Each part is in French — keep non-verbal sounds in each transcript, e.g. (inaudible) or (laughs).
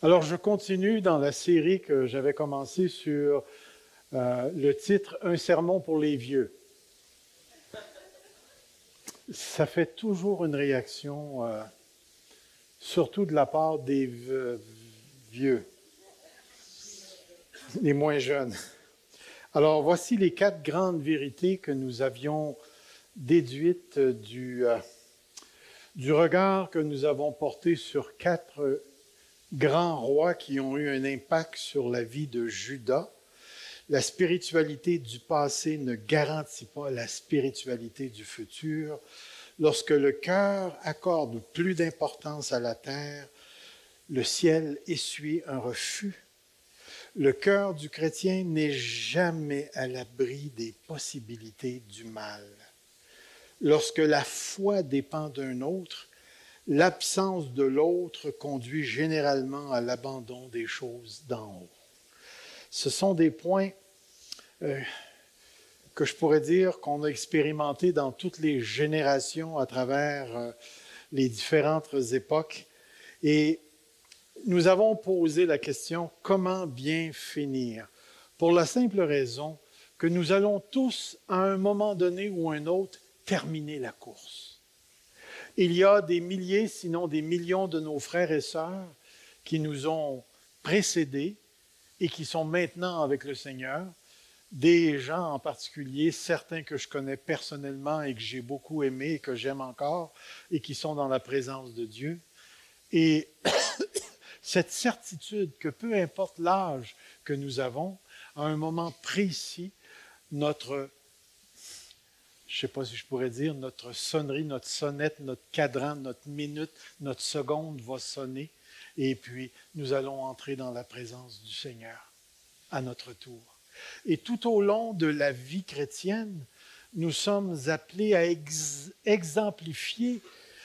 Alors, je continue dans la série que j'avais commencée sur euh, le titre Un sermon pour les vieux. Ça fait toujours une réaction, euh, surtout de la part des vieux, les moins jeunes. Alors, voici les quatre grandes vérités que nous avions déduites du, euh, du regard que nous avons porté sur quatre grands rois qui ont eu un impact sur la vie de Judas. La spiritualité du passé ne garantit pas la spiritualité du futur. Lorsque le cœur accorde plus d'importance à la terre, le ciel essuie un refus. Le cœur du chrétien n'est jamais à l'abri des possibilités du mal. Lorsque la foi dépend d'un autre, l'absence de l'autre conduit généralement à l'abandon des choses d'en haut. Ce sont des points euh, que je pourrais dire qu'on a expérimentés dans toutes les générations à travers euh, les différentes époques. Et nous avons posé la question comment bien finir? Pour la simple raison que nous allons tous, à un moment donné ou un autre, terminer la course. Il y a des milliers, sinon des millions de nos frères et sœurs qui nous ont précédés et qui sont maintenant avec le Seigneur. Des gens en particulier, certains que je connais personnellement et que j'ai beaucoup aimés et que j'aime encore et qui sont dans la présence de Dieu. Et (coughs) cette certitude que peu importe l'âge que nous avons, à un moment précis, notre je ne sais pas si je pourrais dire, notre sonnerie, notre sonnette, notre cadran, notre minute, notre seconde va sonner. Et puis, nous allons entrer dans la présence du Seigneur à notre tour. Et tout au long de la vie chrétienne, nous sommes appelés à exemplifier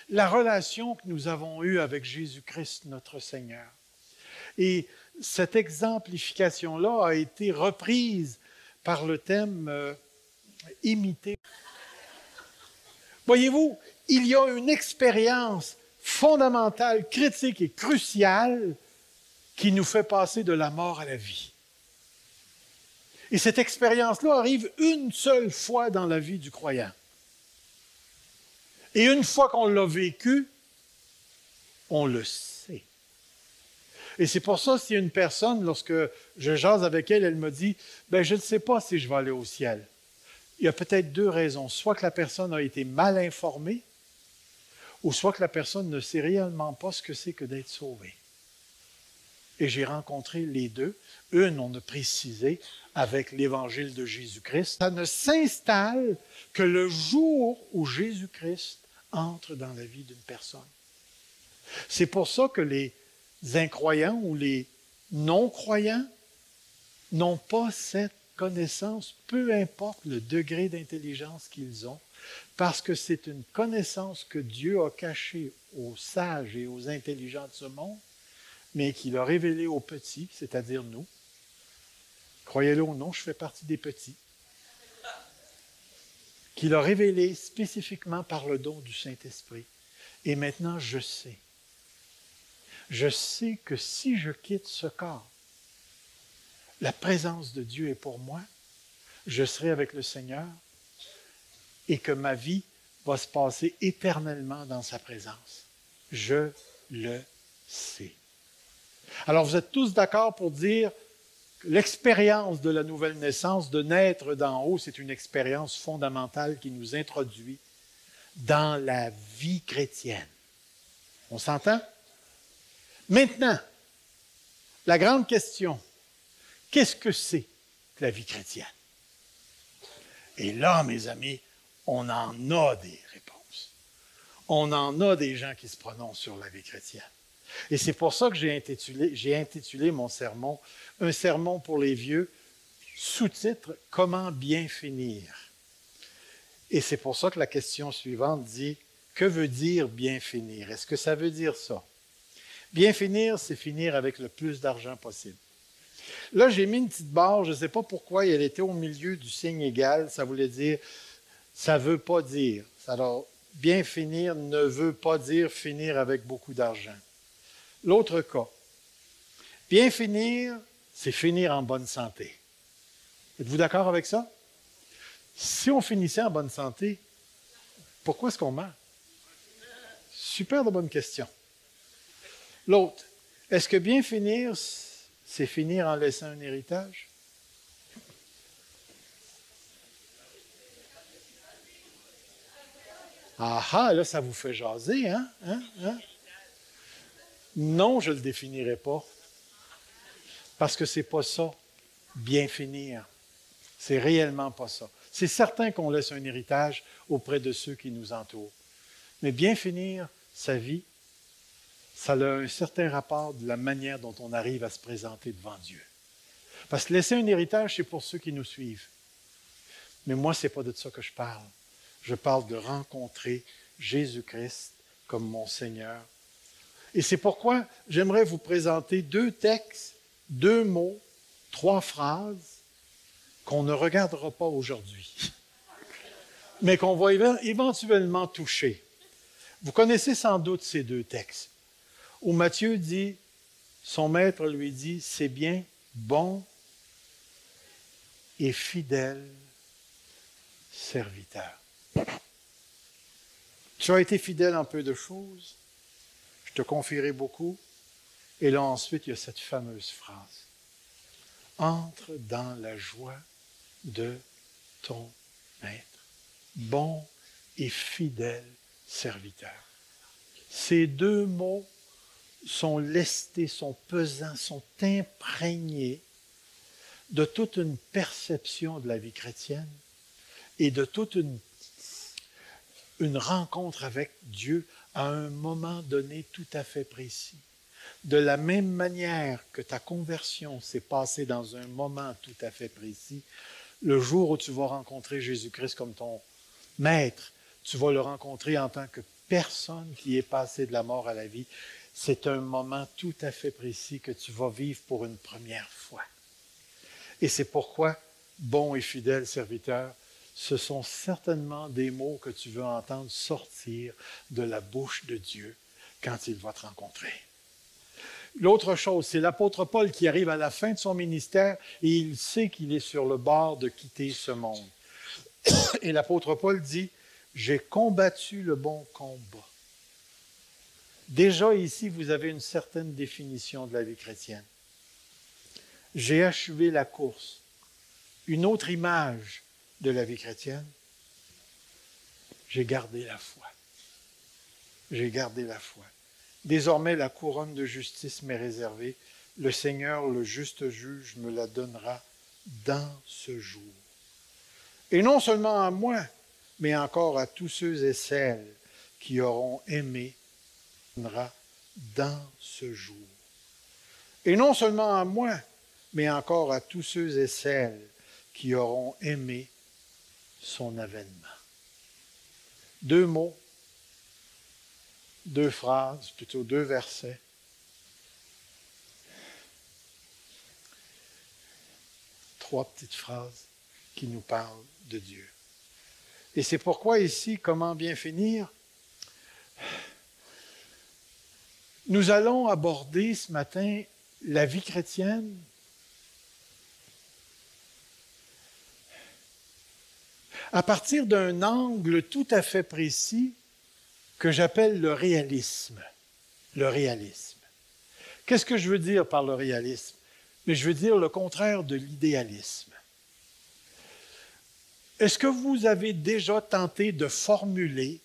la relation que nous avons eue avec Jésus-Christ, notre Seigneur. Et cette exemplification-là a été reprise par le thème euh, imiter. Voyez-vous, il y a une expérience fondamentale, critique et cruciale qui nous fait passer de la mort à la vie. Et cette expérience-là arrive une seule fois dans la vie du croyant. Et une fois qu'on l'a vécu, on le sait. Et c'est pour ça, si une personne, lorsque je jase avec elle, elle me dit, ben, je ne sais pas si je vais aller au ciel il y a peut-être deux raisons. Soit que la personne a été mal informée, ou soit que la personne ne sait réellement pas ce que c'est que d'être sauvée. Et j'ai rencontré les deux. Une, on a précisé avec l'évangile de Jésus-Christ. Ça ne s'installe que le jour où Jésus-Christ entre dans la vie d'une personne. C'est pour ça que les incroyants ou les non-croyants n'ont pas cette connaissance, peu importe le degré d'intelligence qu'ils ont, parce que c'est une connaissance que Dieu a cachée aux sages et aux intelligents de ce monde, mais qu'il a révélée aux petits, c'est-à-dire nous. Croyez-le ou non, je fais partie des petits. Qu'il a révélé spécifiquement par le don du Saint-Esprit. Et maintenant, je sais. Je sais que si je quitte ce corps, la présence de Dieu est pour moi, je serai avec le Seigneur et que ma vie va se passer éternellement dans sa présence. Je le sais. Alors vous êtes tous d'accord pour dire que l'expérience de la nouvelle naissance, de naître d'en haut, c'est une expérience fondamentale qui nous introduit dans la vie chrétienne. On s'entend? Maintenant, la grande question, Qu'est-ce que c'est que la vie chrétienne? Et là, mes amis, on en a des réponses. On en a des gens qui se prononcent sur la vie chrétienne. Et c'est pour ça que j'ai intitulé, intitulé mon sermon Un sermon pour les vieux, sous-titre Comment bien finir. Et c'est pour ça que la question suivante dit Que veut dire bien finir Est-ce que ça veut dire ça? Bien finir, c'est finir avec le plus d'argent possible. Là, j'ai mis une petite barre, je ne sais pas pourquoi elle était au milieu du signe égal. Ça voulait dire, ça ne veut pas dire. Alors, bien finir ne veut pas dire finir avec beaucoup d'argent. L'autre cas, Bien finir, c'est finir en bonne santé. Êtes-vous d'accord avec ça? Si on finissait en bonne santé, pourquoi est-ce qu'on meurt? Super de bonne question. L'autre, est-ce que bien finir, c'est finir en laissant un héritage? Ah ah, là, ça vous fait jaser, hein? hein? hein? Non, je ne le définirai pas. Parce que ce n'est pas ça, bien finir. C'est réellement pas ça. C'est certain qu'on laisse un héritage auprès de ceux qui nous entourent. Mais bien finir sa vie, ça a un certain rapport de la manière dont on arrive à se présenter devant Dieu. Parce que laisser un héritage, c'est pour ceux qui nous suivent. Mais moi, ce n'est pas de ça que je parle. Je parle de rencontrer Jésus-Christ comme mon Seigneur. Et c'est pourquoi j'aimerais vous présenter deux textes, deux mots, trois phrases qu'on ne regardera pas aujourd'hui, (laughs) mais qu'on va éventuellement toucher. Vous connaissez sans doute ces deux textes, où Matthieu dit, son maître lui dit, c'est bien, bon et fidèle serviteur. Tu as été fidèle en peu de choses, je te confierai beaucoup. Et là ensuite, il y a cette fameuse phrase. Entre dans la joie de ton maître. Bon et fidèle serviteur. Ces deux mots sont lestés, sont pesants, sont imprégnés de toute une perception de la vie chrétienne et de toute une, rencontre avec Dieu à un moment donné tout à fait précis. De la même manière que ta conversion s'est passée dans un moment tout à fait précis, le jour où tu vas rencontrer Jésus-Christ comme ton maître, tu vas le rencontrer en tant que personne qui est passé de la mort à la vie. C'est un moment tout à fait précis que tu vas vivre pour une première fois. Et c'est pourquoi, bon et fidèle serviteur, ce sont certainement des mots que tu veux entendre sortir de la bouche de Dieu quand il va te rencontrer. L'autre chose, c'est l'apôtre Paul qui arrive à la fin de son ministère et il sait qu'il est sur le bord de quitter ce monde. (coughs) Et l'apôtre Paul dit, j'ai combattu le bon combat. Déjà ici, vous avez une certaine définition de la vie chrétienne. J'ai achevé la course. Une autre image de la vie chrétienne, j'ai gardé la foi. J'ai gardé la foi. Désormais, la couronne de justice m'est réservée. Le Seigneur, le juste juge, me la donnera dans ce jour. Et non seulement à moi, mais encore à tous ceux et celles qui auront aimé, dans ce jour. Et non seulement à moi, mais encore à tous ceux et celles qui auront aimé son avènement. Deux mots deux phrases, plutôt deux versets. Trois petites phrases qui nous parlent de Dieu. Et c'est pourquoi ici, comment bien finir? Nous allons aborder ce matin la vie chrétienne à partir d'un angle tout à fait précis que j'appelle le réalisme. Le réalisme. Qu'est-ce que je veux dire par le réalisme? Mais je veux dire le contraire de l'idéalisme. Est-ce que vous avez déjà tenté de formuler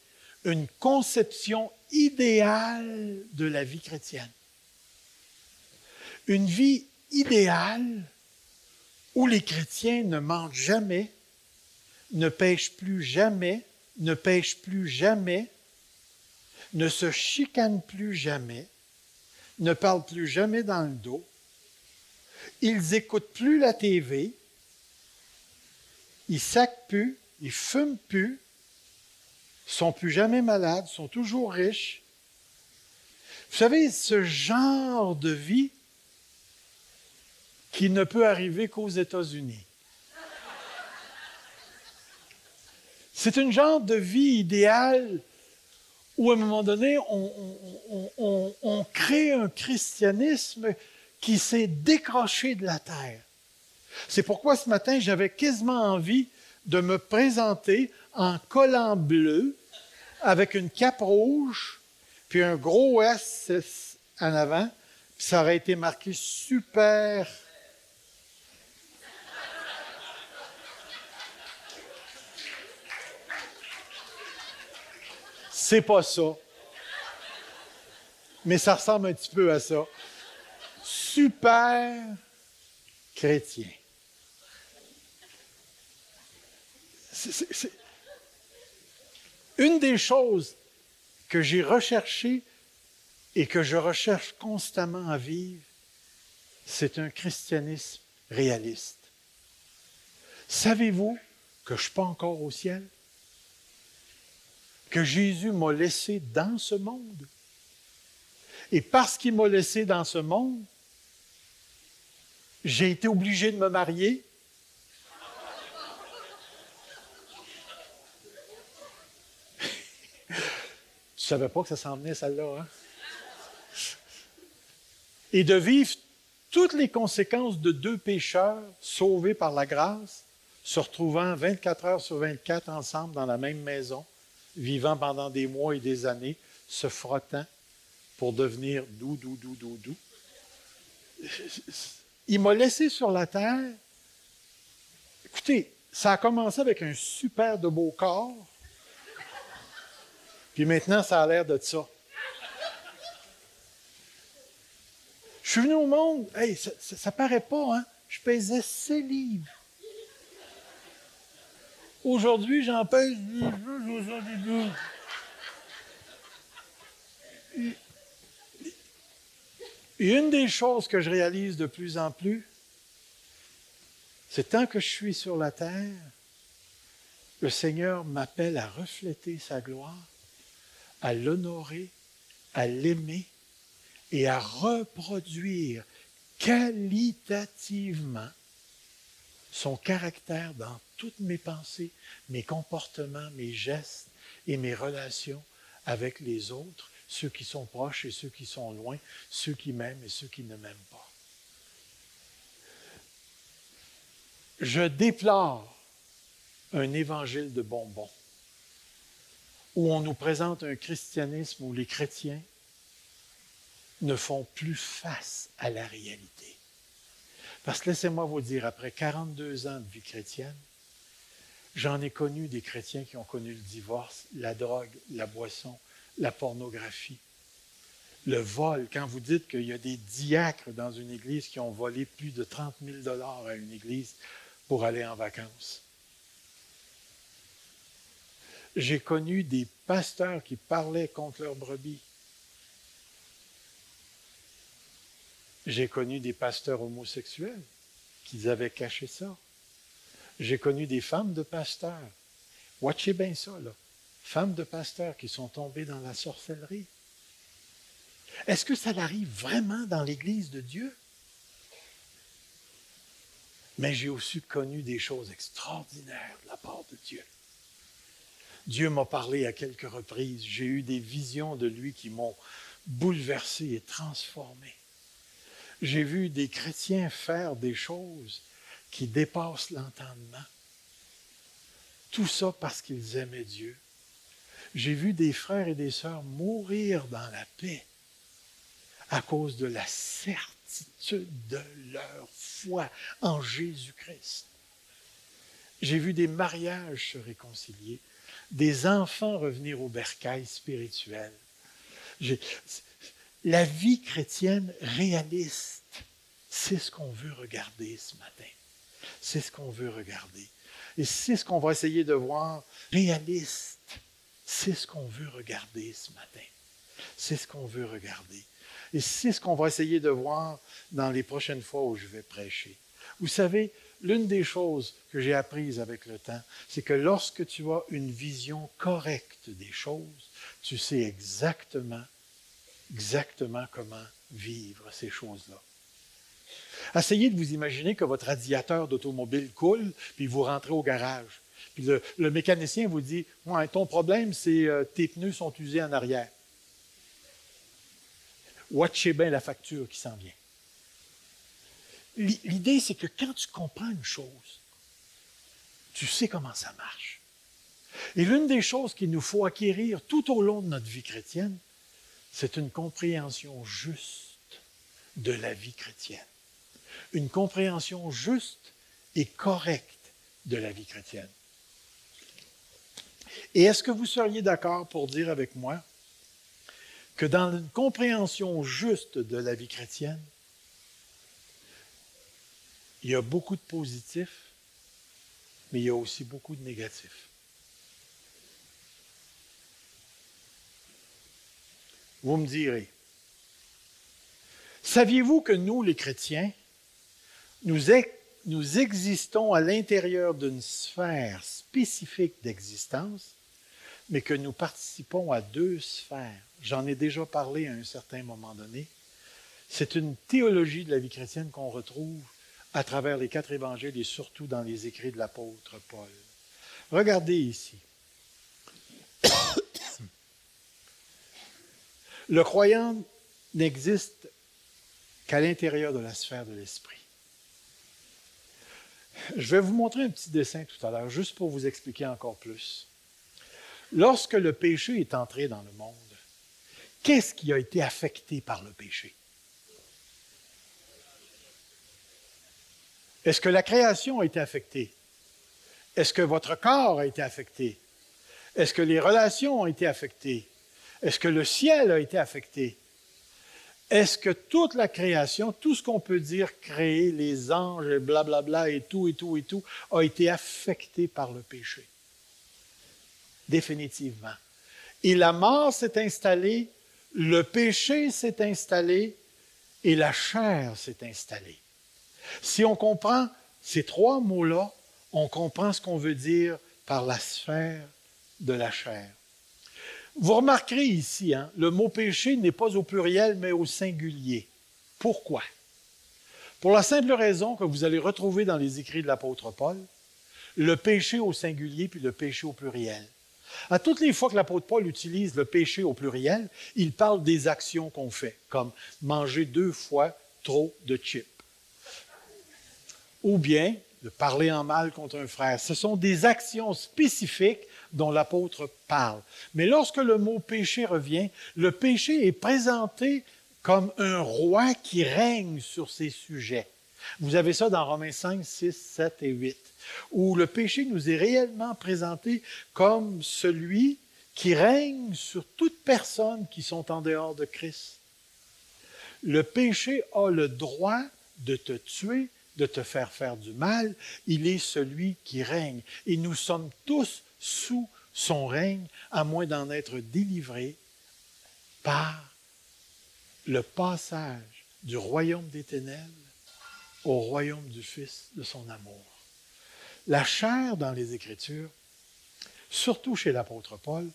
une conception idéale de la vie chrétienne? Une vie idéale où les chrétiens ne mentent jamais, ne pêchent plus jamais, ne pêchent plus jamais, ne se chicanent plus jamais, ne parlent plus jamais dans le dos, ils n'écoutent plus la TV, ils sacent plus, ils fument plus, sont plus jamais malades, sont toujours riches. Vous savez, ce genre de vie qui ne peut arriver qu'aux États-Unis. C'est une genre de vie idéale où à un moment donné, on, crée un christianisme qui s'est décroché de la terre. C'est pourquoi ce matin, j'avais quasiment envie de me présenter en collant bleu avec une cape rouge, puis un gros S en avant, puis ça aurait été marqué super. C'est pas ça. Mais ça ressemble un petit peu à ça. Super chrétien. Une des choses que j'ai recherchées et que je recherche constamment à vivre, c'est un christianisme réaliste. Savez-vous que je ne suis pas encore au ciel? Que Jésus m'a laissé dans ce monde? Et parce qu'il m'a laissé dans ce monde, j'ai été obligé de me marier savais pas que ça s'en venait, celle-là. Hein? Et de vivre toutes les conséquences de deux pécheurs sauvés par la grâce, se retrouvant 24 heures sur 24 ensemble dans la même maison, vivant pendant des mois et des années, se frottant pour devenir doux, doux, doux, doux, doux. Il m'a laissé sur la terre. Écoutez, ça a commencé avec un super de beau corps puis maintenant, ça a l'air de ça. Je suis venu au monde, hey, ça, ne paraît pas, hein? Je pesais 6 livres. Aujourd'hui, j'en pèse 10 Et une des choses que je réalise de plus en plus, c'est tant que je suis sur la terre, le Seigneur m'appelle à refléter sa gloire à l'honorer, à l'aimer et à reproduire qualitativement son caractère dans toutes mes pensées, mes comportements, mes gestes et mes relations avec les autres, ceux qui sont proches et ceux qui sont loin, ceux qui m'aiment et ceux qui ne m'aiment pas. Je déplore un évangile de bonbons où on nous présente un christianisme où les chrétiens ne font plus face à la réalité. Parce que laissez-moi vous dire, après 42 ans de vie chrétienne, j'en ai connu des chrétiens qui ont connu le divorce, la drogue, la boisson, la pornographie, le vol. Quand vous dites qu'il y a des diacres dans une église qui ont volé plus de 30 000 dollars à une église pour aller en vacances. J'ai connu des pasteurs qui parlaient contre leurs brebis. J'ai connu des pasteurs homosexuels qui avaient caché ça. J'ai connu des femmes de pasteurs. Watchez bien ça, là. Femmes de pasteurs qui sont tombées dans la sorcellerie. Est-ce que ça arrive vraiment dans l'Église de Dieu? Mais j'ai aussi connu des choses extraordinaires de la part de Dieu. Dieu m'a parlé à quelques reprises. J'ai eu des visions de lui qui m'ont bouleversé et transformé. J'ai vu des chrétiens faire des choses qui dépassent l'entendement. Tout ça parce qu'ils aimaient Dieu. J'ai vu des frères et des sœurs mourir dans la paix à cause de la certitude de leur foi en Jésus-Christ. J'ai vu des mariages se réconcilier des enfants revenir au bercail spirituel. La vie chrétienne réaliste, c'est ce qu'on veut regarder ce matin. C'est ce qu'on veut regarder. Et c'est ce qu'on va essayer de voir réaliste. C'est ce qu'on veut regarder ce matin. C'est ce qu'on veut regarder. Et c'est ce qu'on va essayer de voir dans les prochaines fois où je vais prêcher. Vous savez, l'une des choses que j'ai apprises avec le temps, c'est que lorsque tu as une vision correcte des choses, tu sais exactement, exactement comment vivre ces choses-là. Essayez de vous imaginer que votre radiateur d'automobile coule, puis vous rentrez au garage. Puis le, mécanicien vous dit ouais, Ton problème, c'est euh, tes pneus sont usés en arrière. Watchez bien la facture qui s'en vient. L'idée, c'est que quand tu comprends une chose, tu sais comment ça marche. Et l'une des choses qu'il nous faut acquérir tout au long de notre vie chrétienne, c'est une compréhension juste de la vie chrétienne. Une compréhension juste et correcte de la vie chrétienne. Et est-ce que vous seriez d'accord pour dire avec moi que dans une compréhension juste de la vie chrétienne, il y a beaucoup de positifs, mais il y a aussi beaucoup de négatifs. Vous me direz, saviez-vous que nous, les chrétiens, nous, existons à l'intérieur d'une sphère spécifique d'existence, mais que nous participons à deux sphères? J'en ai déjà parlé à un certain moment donné. C'est une théologie de la vie chrétienne qu'on retrouve à travers les quatre évangiles et surtout dans les écrits de l'apôtre Paul. Regardez ici. (coughs) Le croyant n'existe qu'à l'intérieur de la sphère de l'esprit. Je vais vous montrer un petit dessin tout à l'heure, juste pour vous expliquer encore plus. Lorsque le péché est entré dans le monde, qu'est-ce qui a été affecté par le péché? Est-ce que la création a été affectée? Est-ce que votre corps a été affecté? Est-ce que les relations ont été affectées? Est-ce que le ciel a été affecté? Est-ce que toute la création, tout ce qu'on peut dire créer, les anges et blablabla et tout et tout et tout, a été affecté par le péché? Définitivement. Et la mort s'est installée, le péché s'est installé et la chair s'est installée. Si on comprend ces trois mots-là, on comprend ce qu'on veut dire par la sphère de la chair. Vous remarquerez ici, hein, le mot péché n'est pas au pluriel, mais au singulier. Pourquoi? Pour la simple raison que vous allez retrouver dans les écrits de l'apôtre Paul, le péché au singulier puis le péché au pluriel. À toutes les fois que l'apôtre Paul utilise le péché au pluriel, il parle des actions qu'on fait, comme manger deux fois trop de chips ou bien de parler en mal contre un frère. Ce sont des actions spécifiques dont l'apôtre parle. Mais lorsque le mot péché revient, le péché est présenté comme un roi qui règne sur ses sujets. Vous avez ça dans Romains 5, 6, 7 et 8, où le péché nous est réellement présenté comme celui qui règne sur toute personne qui sont en dehors de Christ. Le péché a le droit de te tuer de te faire faire du mal, il est celui qui règne. Et nous sommes tous sous son règne, à moins d'en être délivrés par le passage du royaume des ténèbres au royaume du Fils de son amour. La chair dans les Écritures, surtout chez l'apôtre Paul,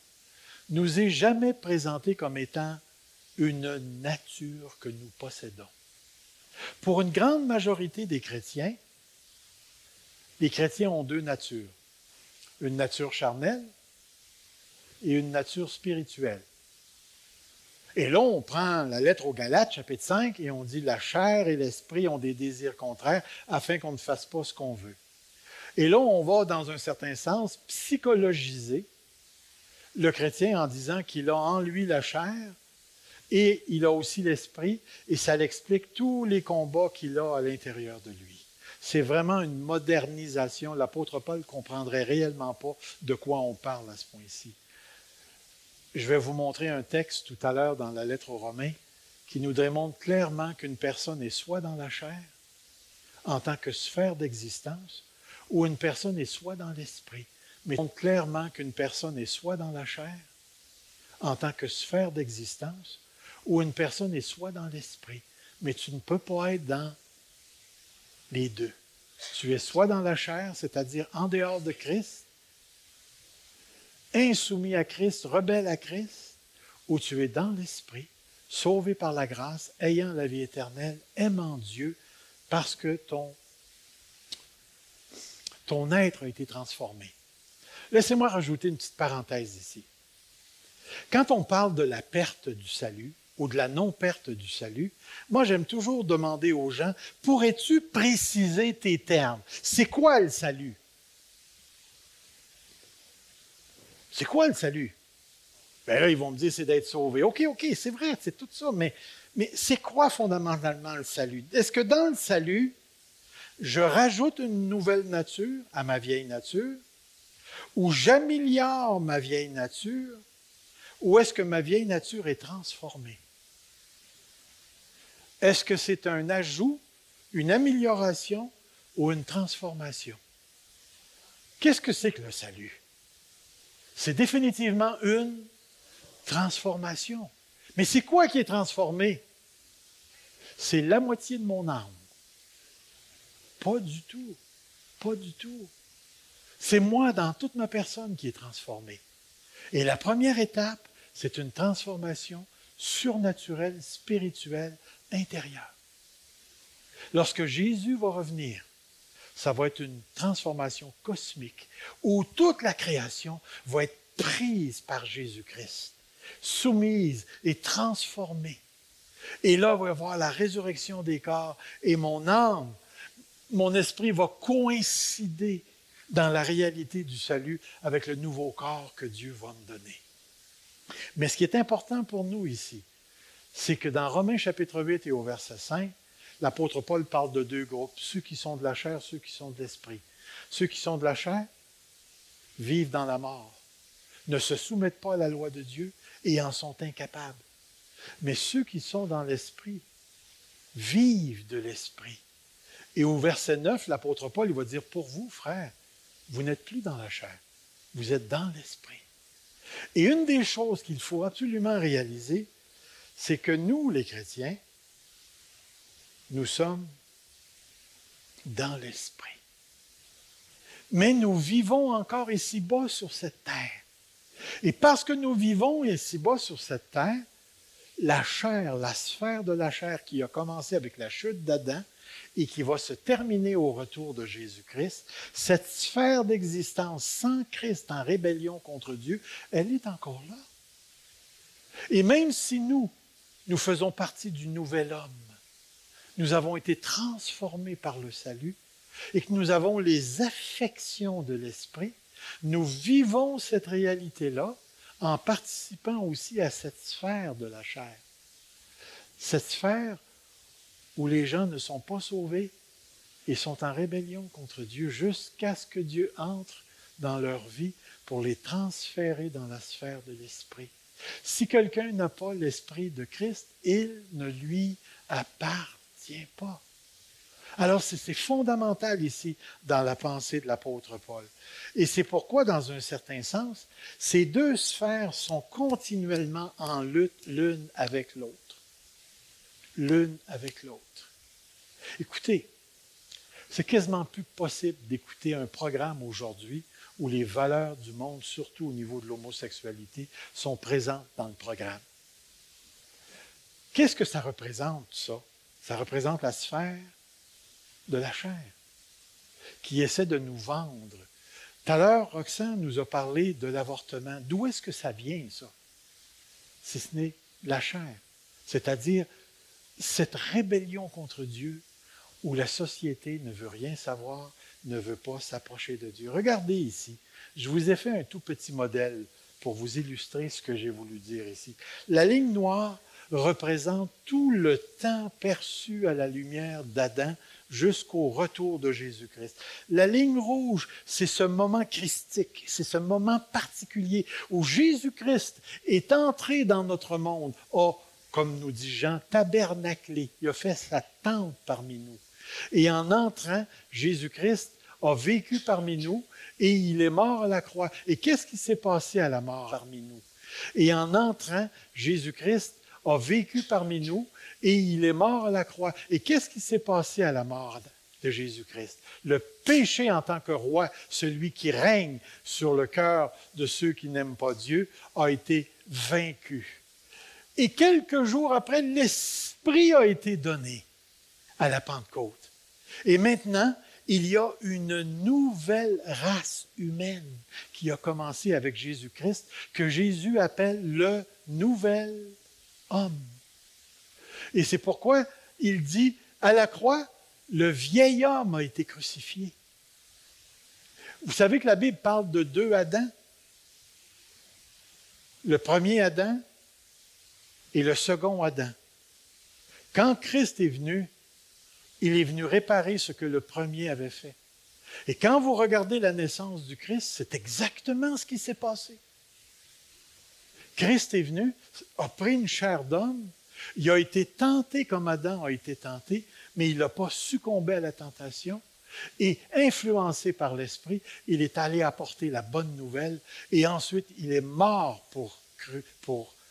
nous est jamais présentée comme étant une nature que nous possédons. Pour une grande majorité des chrétiens, les chrétiens ont deux natures. Une nature charnelle et une nature spirituelle. Et là, on prend la lettre aux Galates, chapitre 5, et on dit la chair et l'esprit ont des désirs contraires afin qu'on ne fasse pas ce qu'on veut. Et là, on va, dans un certain sens, psychologiser le chrétien en disant qu'il a en lui la chair et il a aussi l'esprit, et ça l'explique tous les combats qu'il a à l'intérieur de lui. C'est vraiment une modernisation. L'apôtre Paul ne comprendrait réellement pas de quoi on parle à ce point-ci. Je vais vous montrer un texte tout à l'heure dans la lettre aux Romains qui nous démontre clairement qu'une personne est soit dans la chair, en tant que sphère d'existence, ou une personne est soit dans l'esprit. Mais montre clairement qu'une personne est soit dans la chair, en tant que sphère d'existence, où une personne est soit dans l'esprit, mais tu ne peux pas être dans les deux. Tu es soit dans la chair, c'est-à-dire en dehors de Christ, insoumis à Christ, rebelle à Christ, ou tu es dans l'esprit, sauvé par la grâce, ayant la vie éternelle, aimant Dieu, parce que ton, ton être a été transformé. Laissez-moi rajouter une petite parenthèse ici. Quand on parle de la perte du salut, ou de la non-perte du salut, moi j'aime toujours demander aux gens, pourrais-tu préciser tes termes? C'est quoi le salut? C'est quoi le salut? Bien là, ils vont me dire, c'est d'être sauvé. OK, OK, c'est vrai, c'est tout ça, mais, mais c'est quoi fondamentalement le salut? Est-ce que dans le salut, je rajoute une nouvelle nature à ma vieille nature, ou j'améliore ma vieille nature, ou est-ce que ma vieille nature est transformée? Est-ce que c'est un ajout, une amélioration ou une transformation? Qu'est-ce que c'est que le salut? C'est définitivement une transformation. Mais c'est quoi qui est transformé? C'est la moitié de mon âme. Pas du tout. Pas du tout. C'est moi dans toute ma personne qui est transformée. Et la première étape, c'est une transformation surnaturelle, spirituelle, intérieure. Lorsque Jésus va revenir, ça va être une transformation cosmique où toute la création va être prise par Jésus-Christ, soumise et transformée. Et là, on va voir la résurrection des corps et mon âme, mon esprit va coïncider dans la réalité du salut avec le nouveau corps que Dieu va me donner. Mais ce qui est important pour nous ici, c'est que dans Romains chapitre 8 et au verset 5, l'apôtre Paul parle de deux groupes, ceux qui sont de la chair, ceux qui sont de l'esprit. Ceux qui sont de la chair vivent dans la mort, ne se soumettent pas à la loi de Dieu et en sont incapables. Mais ceux qui sont dans l'esprit vivent de l'esprit. Et au verset 9, l'apôtre Paul il va dire, pour vous, frères, vous n'êtes plus dans la chair, vous êtes dans l'esprit. Et une des choses qu'il faut absolument réaliser, c'est que nous, les chrétiens, nous sommes dans l'esprit. Mais nous vivons encore ici-bas sur cette terre. Et parce que nous vivons ici-bas sur cette terre, la chair, la sphère de la chair qui a commencé avec la chute d'Adam et qui va se terminer au retour de Jésus-Christ, cette sphère d'existence sans Christ en rébellion contre Dieu, elle est encore là. Et même si nous, nous faisons partie du nouvel homme. Nous avons été transformés par le salut et que nous avons les affections de l'esprit. Nous vivons cette réalité-là en participant aussi à cette sphère de la chair. Cette sphère où les gens ne sont pas sauvés et sont en rébellion contre Dieu jusqu'à ce que Dieu entre dans leur vie pour les transférer dans la sphère de l'esprit. Si quelqu'un n'a pas l'Esprit de Christ, il ne lui appartient pas. Alors, c'est fondamental ici dans la pensée de l'apôtre Paul. Et c'est pourquoi, dans un certain sens, ces deux sphères sont continuellement en lutte l'une avec l'autre. L'une avec l'autre. Écoutez, c'est quasiment plus possible d'écouter un programme aujourd'hui où les valeurs du monde, surtout au niveau de l'homosexualité, sont présentes dans le programme. Qu'est-ce que ça représente, ça? Ça représente la sphère de la chair qui essaie de nous vendre. Tout à l'heure, Roxane nous a parlé de l'avortement. D'où est-ce que ça vient, ça? Si ce n'est la chair, c'est-à-dire cette rébellion contre Dieu où la société ne veut rien savoir ne veut pas s'approcher de Dieu. Regardez ici, je vous ai fait un tout petit modèle pour vous illustrer ce que j'ai voulu dire ici. La ligne noire représente tout le temps perçu à la lumière d'Adam jusqu'au retour de Jésus-Christ. La ligne rouge, c'est ce moment christique, c'est ce moment particulier où Jésus-Christ est entré dans notre monde, a, comme nous dit Jean, tabernaclé, il a fait sa tente parmi nous. Et en entrant, Jésus-Christ a vécu parmi nous et il est mort à la croix. Et qu'est-ce qui s'est passé à la mort parmi nous? Et en entrant, Jésus-Christ a vécu parmi nous et il est mort à la croix. Et qu'est-ce qui s'est passé à la mort de Jésus-Christ? Le péché en tant que roi, celui qui règne sur le cœur de ceux qui n'aiment pas Dieu, a été vaincu. Et quelques jours après, l'Esprit a été donné à la Pentecôte. Et maintenant, il y a une nouvelle race humaine qui a commencé avec Jésus-Christ, que Jésus appelle le nouvel homme. Et c'est pourquoi il dit, à la croix, le vieil homme a été crucifié. Vous savez que la Bible parle de deux Adams. Le premier Adam et le second Adam. Quand Christ est venu, il est venu réparer ce que le premier avait fait. Et quand vous regardez la naissance du Christ, c'est exactement ce qui s'est passé. Christ est venu, a pris une chair d'homme, il a été tenté comme Adam a été tenté, mais il n'a pas succombé à la tentation. Et influencé par l'Esprit, il est allé apporter la bonne nouvelle et ensuite il est mort pour,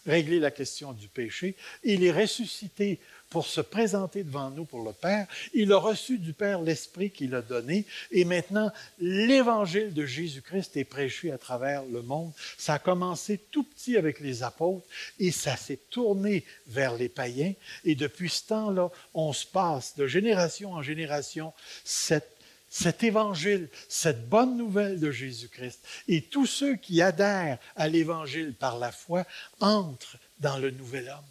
régler la question du péché. Il est ressuscité pour se présenter devant nous pour le Père. Il a reçu du Père l'Esprit qu'il a donné. Et maintenant, l'évangile de Jésus-Christ est prêché à travers le monde. Ça a commencé tout petit avec les apôtres et ça s'est tourné vers les païens. Et depuis ce temps-là, on se passe de génération en génération cet évangile, cette bonne nouvelle de Jésus-Christ. Et tous ceux qui adhèrent à l'évangile par la foi entrent dans le nouvel homme,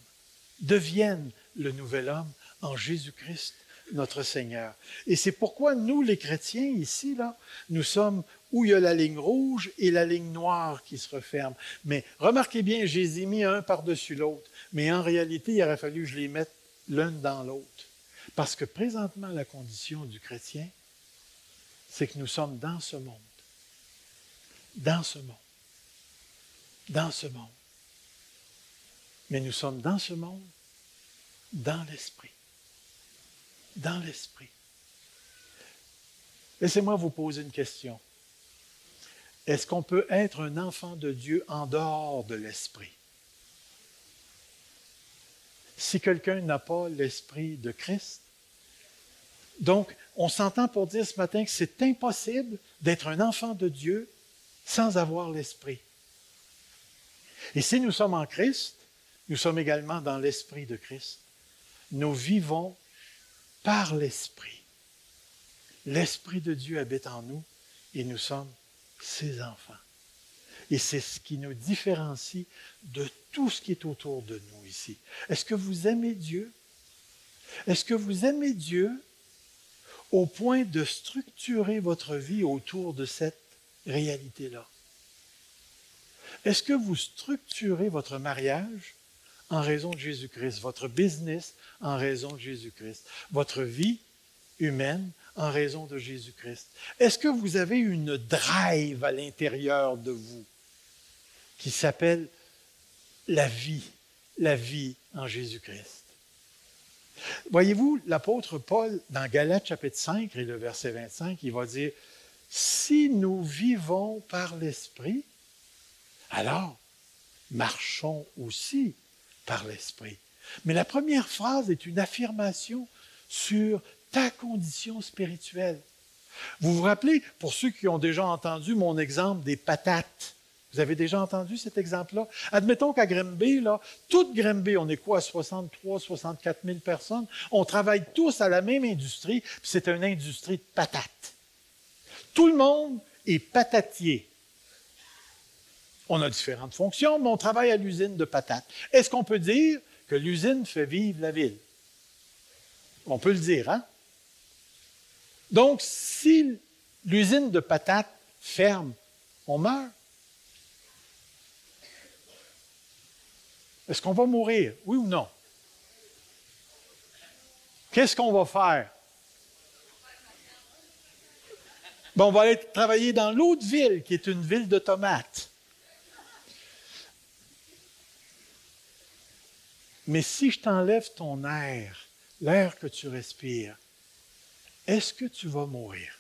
deviennent le nouvel homme en Jésus-Christ, notre Seigneur. Et c'est pourquoi nous, les chrétiens, ici, là, nous sommes où il y a la ligne rouge et la ligne noire qui se referment. Mais remarquez bien, je les ai mis un par-dessus l'autre. Mais en réalité, il aurait fallu que je les mette l'un dans l'autre. Parce que présentement, la condition du chrétien, c'est que nous sommes dans ce monde. Dans ce monde. Dans ce monde. Mais nous sommes dans ce monde, dans l'esprit. Dans l'esprit. Laissez-moi vous poser une question. Est-ce qu'on peut être un enfant de Dieu en dehors de l'esprit? Si quelqu'un n'a pas l'esprit de Christ, donc on s'entend pour dire ce matin que c'est impossible d'être un enfant de Dieu sans avoir l'Esprit. Et si nous sommes en Christ, nous sommes également dans l'Esprit de Christ. Nous vivons par l'Esprit. L'Esprit de Dieu habite en nous et nous sommes ses enfants. Et c'est ce qui nous différencie de tout ce qui est autour de nous ici. Est-ce que vous aimez Dieu? Est-ce que vous aimez Dieu au point de structurer votre vie autour de cette réalité-là? Est-ce que vous structurez votre mariage en raison de Jésus-Christ, votre business en raison de Jésus-Christ, votre vie humaine en raison de Jésus-Christ? Est-ce que vous avez une drive à l'intérieur de vous qui s'appelle la vie, la vie en Jésus-Christ? Voyez-vous, l'apôtre Paul, dans Galates chapitre 5 et le verset 25, il va dire, si nous vivons par l'Esprit, alors marchons aussi l'Esprit. Mais la première phrase est une affirmation sur ta condition spirituelle. Vous vous rappelez, pour ceux qui ont déjà entendu mon exemple des patates, vous avez déjà entendu cet exemple-là? Admettons qu'à Grimby, là, toute Grimby, on est quoi, 63, 64 000 personnes, on travaille tous à la même industrie, puis c'est une industrie de patates. Tout le monde est patatier. On a différentes fonctions, mais on travaille à l'usine de patates. Est-ce qu'on peut dire que l'usine fait vivre la ville? On peut le dire, hein? Donc, si l'usine de patates ferme, on meurt. Est-ce qu'on va mourir? Oui ou non? Qu'est-ce qu'on va faire? Bon, on va aller travailler dans l'autre ville, qui est une ville de tomates. Mais si je t'enlève ton air, l'air que tu respires, est-ce que tu vas mourir?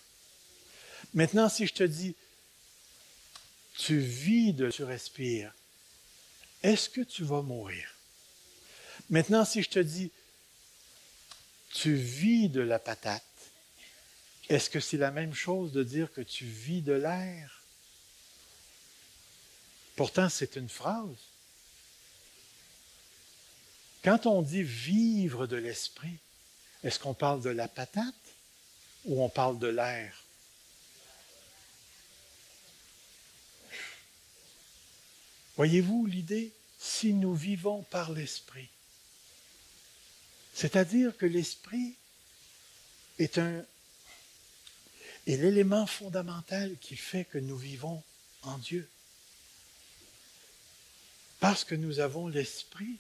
Maintenant, si je te dis, tu vis de tu respires, est-ce que tu vas mourir? Maintenant, si je te dis, tu vis de la patate, est-ce que c'est la même chose de dire que tu vis de l'air? Pourtant, c'est une phrase. Quand on dit vivre de l'esprit, est-ce qu'on parle de la patate ou on parle de l'air? Voyez-vous l'idée? Si nous vivons par l'Esprit, C'est-à-dire que l'esprit est un est l'élément fondamental qui fait que nous vivons en Dieu. Parce que nous avons l'esprit,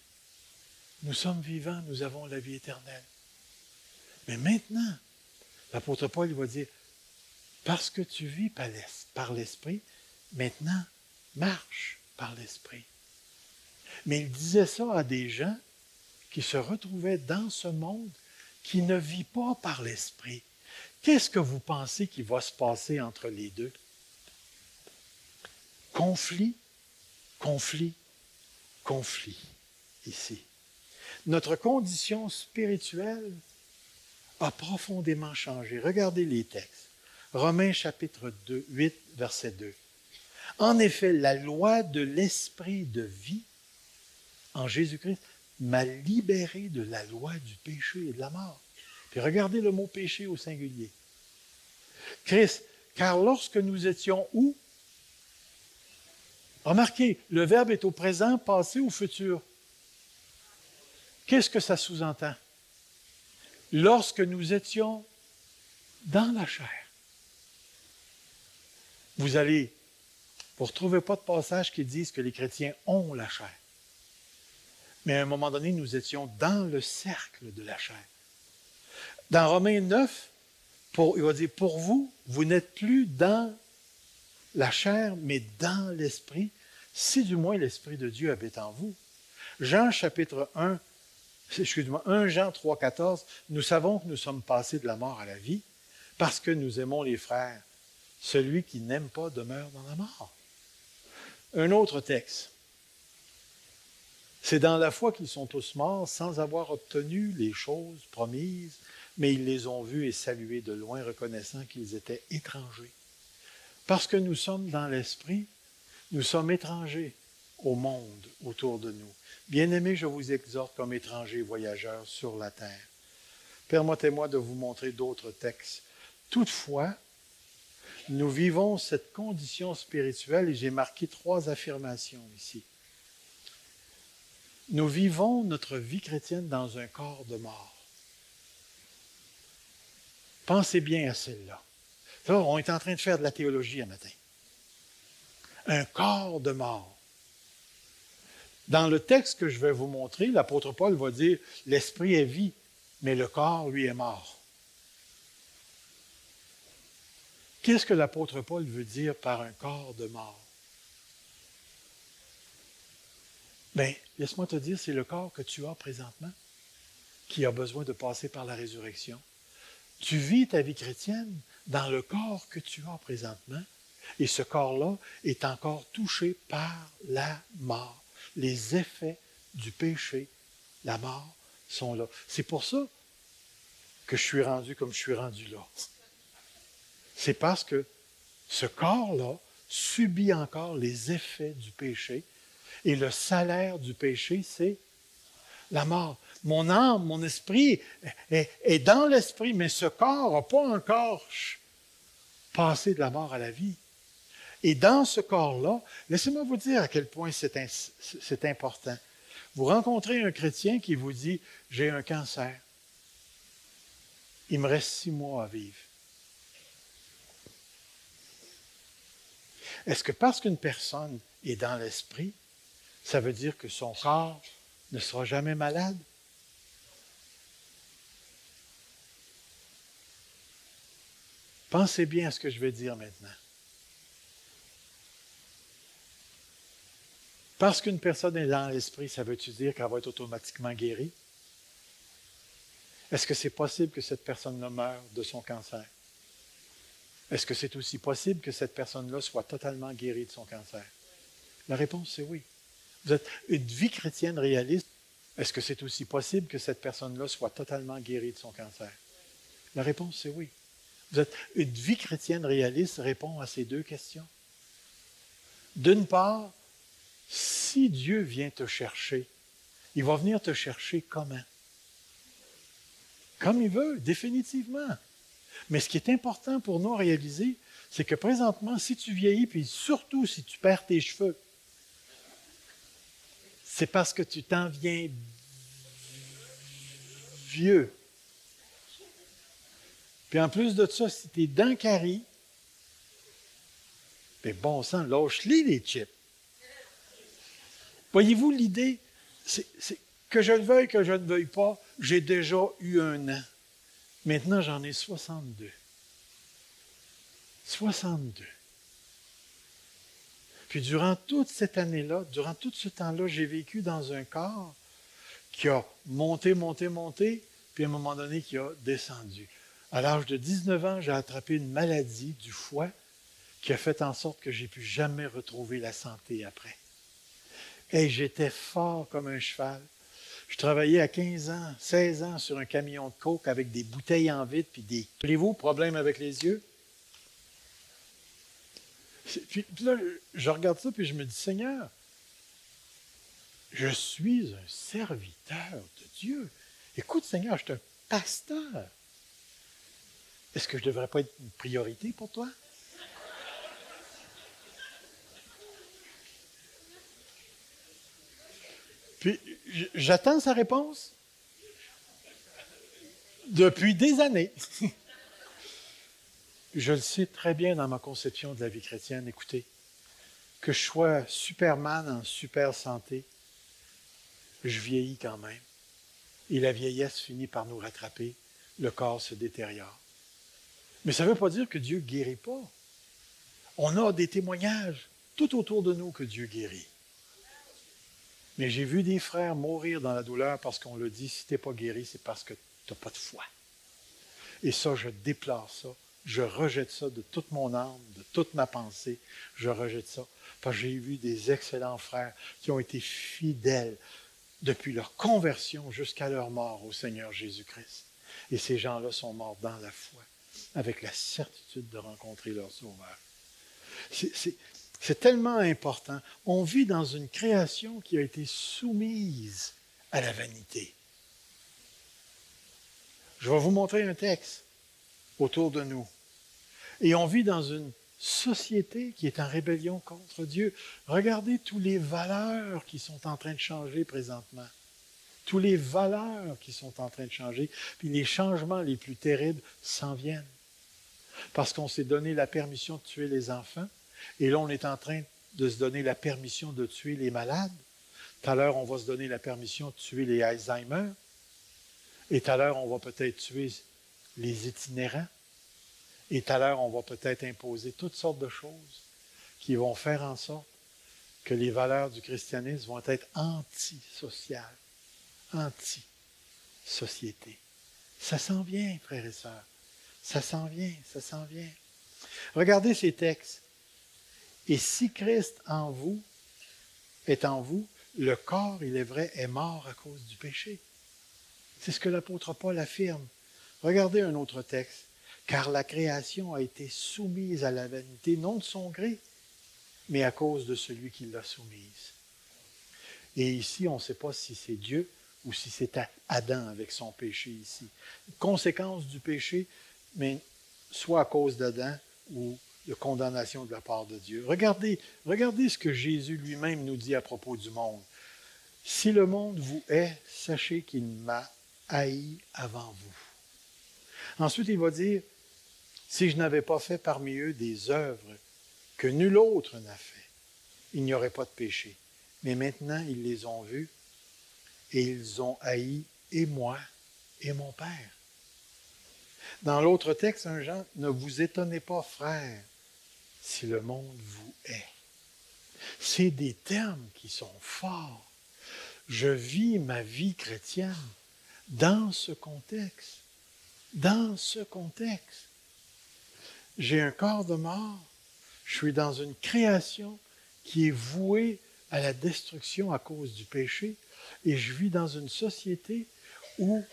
nous sommes vivants, nous avons la vie éternelle. Mais maintenant, l'apôtre Paul va dire, parce que tu vis par l'esprit, maintenant, marche par l'esprit. Mais il disait ça à des gens qui se retrouvaient dans ce monde qui ne vit pas par l'esprit. Qu'est-ce que vous pensez qui va se passer entre les deux? Conflit, conflit, conflit, ici. Notre condition spirituelle a profondément changé. Regardez les textes. Romains chapitre 2, 8, verset 2. En effet, la loi de l'esprit de vie en Jésus-Christ m'a libéré de la loi du péché et de la mort. Puis regardez le mot péché au singulier. Christ, car lorsque nous étions où? Remarquez, le verbe est au présent, passé ou futur. Qu'est-ce que ça sous-entend? Lorsque nous étions dans la chair. Vous allez, vous ne retrouvez pas de passage qui disent que les chrétiens ont la chair. Mais à un moment donné, nous étions dans le cercle de la chair. Dans Romains 9, il va dire, pour vous, vous n'êtes plus dans la chair, mais dans l'esprit, si du moins l'Esprit de Dieu habite en vous. Jean chapitre 1, excuse-moi, 1 Jean 3, 14, nous savons que nous sommes passés de la mort à la vie parce que nous aimons les frères. Celui qui n'aime pas demeure dans la mort. Un autre texte. C'est dans la foi qu'ils sont tous morts sans avoir obtenu les choses promises, mais ils les ont vus et salués de loin, reconnaissant qu'ils étaient étrangers. Parce que nous sommes dans l'esprit, nous sommes étrangers au monde autour de nous. Bien-aimés, je vous exhorte comme étrangers voyageurs sur la terre. Permettez-moi de vous montrer d'autres textes. Toutefois, nous vivons cette condition spirituelle et j'ai marqué trois affirmations ici. Nous vivons notre vie chrétienne dans un corps de mort. Pensez bien à celle-là. On est en train de faire de la théologie un matin. Un corps de mort. Dans le texte que je vais vous montrer, l'apôtre Paul va dire, l'esprit est vie, mais le corps, lui, est mort. Qu'est-ce que l'apôtre Paul veut dire par un corps de mort? Bien, laisse-moi te dire, c'est le corps que tu as présentement qui a besoin de passer par la résurrection. Tu vis ta vie chrétienne dans le corps que tu as présentement, et ce corps-là est encore touché par la mort. Les effets du péché, la mort, sont là. C'est pour ça que je suis rendu comme je suis rendu là. C'est parce que ce corps-là subit encore les effets du péché, et le salaire du péché, c'est la mort mon âme, mon esprit est, dans l'esprit, mais ce corps n'a pas encore passé de la mort à la vie. Et dans ce corps-là, laissez-moi vous dire à quel point c'est important. Vous rencontrez un chrétien qui vous dit, j'ai un cancer. Il me reste six mois à vivre. Est-ce que parce qu'une personne est dans l'esprit, ça veut dire que son corps ne sera jamais malade? Pensez bien à ce que je vais dire maintenant. Parce qu'une personne est dans l'esprit, ça veut-tu dire qu'elle va être automatiquement guérie? Est-ce que c'est possible que cette personne-là meure de son cancer? Est-ce que c'est aussi possible que cette personne-là soit totalement guérie de son cancer? La réponse, c'est oui. Vous êtes une vie chrétienne réaliste. Est-ce que c'est aussi possible que cette personne-là soit totalement guérie de son cancer? La réponse, c'est oui une vie chrétienne réaliste répond à ces deux questions. D'une part, si Dieu vient te chercher, il va venir te chercher comment? Comme il veut, définitivement. Mais ce qui est important pour nous à réaliser, c'est que présentement, si tu vieillis, puis surtout si tu perds tes cheveux, c'est parce que tu t'en viens vieux. Puis en plus de ça, si tes dents carient, ben bon sang, lâche-les les chips. Voyez-vous l'idée? C'est que je le veuille, que je ne veuille pas, j'ai déjà eu un an. Maintenant, j'en ai 62. 62. Puis durant toute cette année-là, durant tout ce temps-là, j'ai vécu dans un corps qui a monté, monté, monté, puis à un moment donné qui a descendu. À l'âge de 19 ans, j'ai attrapé une maladie du foie qui a fait en sorte que j'ai pu jamais retrouver la santé après. Et j'étais fort comme un cheval. Je travaillais à 15 ans, 16 ans sur un camion de coke avec des bouteilles en vide puis des. Voulez-vous, problème avec les yeux? Puis, là, je regarde ça puis je me dis, Seigneur, je suis un serviteur de Dieu. Écoute, Seigneur, je suis un pasteur. Est-ce que je ne devrais pas être une priorité pour toi? Puis j'attends sa réponse depuis des années. (laughs) je le sais très bien dans ma conception de la vie chrétienne. Écoutez, que je sois Superman en super santé, je vieillis quand même. Et la vieillesse finit par nous rattraper. Le corps se détériore. Mais ça ne veut pas dire que Dieu guérit pas. On a des témoignages tout autour de nous que Dieu guérit. Mais j'ai vu des frères mourir dans la douleur parce qu'on le dit, si tu n'es pas guéri, c'est parce que tu n'as pas de foi. Et ça, je déplore ça. Je rejette ça de toute mon âme, de toute ma pensée. Je rejette ça. Parce que j'ai vu des excellents frères qui ont été fidèles depuis leur conversion jusqu'à leur mort au Seigneur Jésus-Christ. Et ces gens-là sont morts dans la foi avec la certitude de rencontrer leur Sauveur. C'est tellement important. On vit dans une création qui a été soumise à la vanité. Je vais vous montrer un texte autour de nous. Et on vit dans une société qui est en rébellion contre Dieu. Regardez toutes les valeurs qui sont en train de changer présentement. Toutes les valeurs qui sont en train de changer. Puis les changements les plus terribles s'en viennent parce qu'on s'est donné la permission de tuer les enfants, et là, on est en train de se donner la permission de tuer les malades. Tout à l'heure, on va se donner la permission de tuer les Alzheimer. Et tout à l'heure, on va peut-être tuer les itinérants. Et tout à l'heure, on va peut-être imposer toutes sortes de choses qui vont faire en sorte que les valeurs du christianisme vont être anti-sociales, anti-société. Ça s'en vient, frères et sœurs. Ça s'en vient, ça s'en vient. Regardez ces textes. Et si Christ en vous est en vous, le corps, il est vrai, est mort à cause du péché. C'est ce que l'apôtre Paul affirme. Regardez un autre texte. Car la création a été soumise à la vanité, non de son gré, mais à cause de celui qui l'a soumise. Et ici, on ne sait pas si c'est Dieu ou si c'est Adam avec son péché ici. Conséquence du péché, mais soit à cause d'Adam ou de condamnation de la part de Dieu. Regardez, regardez ce que Jésus lui-même nous dit à propos du monde. Si le monde vous hait, sachez qu'il m'a haï avant vous. Ensuite, il va dire, si je n'avais pas fait parmi eux des œuvres que nul autre n'a fait, il n'y aurait pas de péché. Mais maintenant, ils les ont vus et ils ont haï et moi et mon Père. Dans l'autre texte, un Jean, ne vous étonnez pas, frères, si le monde vous hait. C'est des termes qui sont forts. Je vis ma vie chrétienne dans ce contexte. Dans ce contexte. J'ai un corps de mort. Je suis dans une création qui est vouée à la destruction à cause du péché. Et je vis dans une société où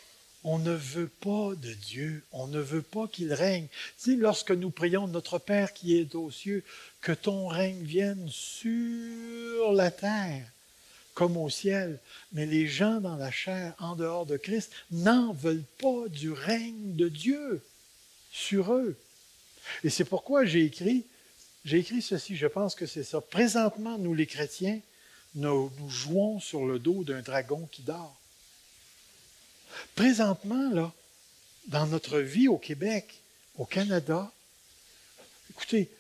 on ne veut pas de Dieu, on ne veut pas qu'il règne. Tu lorsque nous prions notre Père qui est aux cieux, que ton règne vienne sur la terre comme au ciel. Mais les gens dans la chair, en dehors de Christ, n'en veulent pas du règne de Dieu sur eux. Et c'est pourquoi j'ai écrit, j'ai écrit ceci, je pense que c'est ça. Présentement, nous les chrétiens, nous jouons sur le dos d'un dragon qui dort. Présentement, là, dans notre vie au Québec, au Canada, écoutez,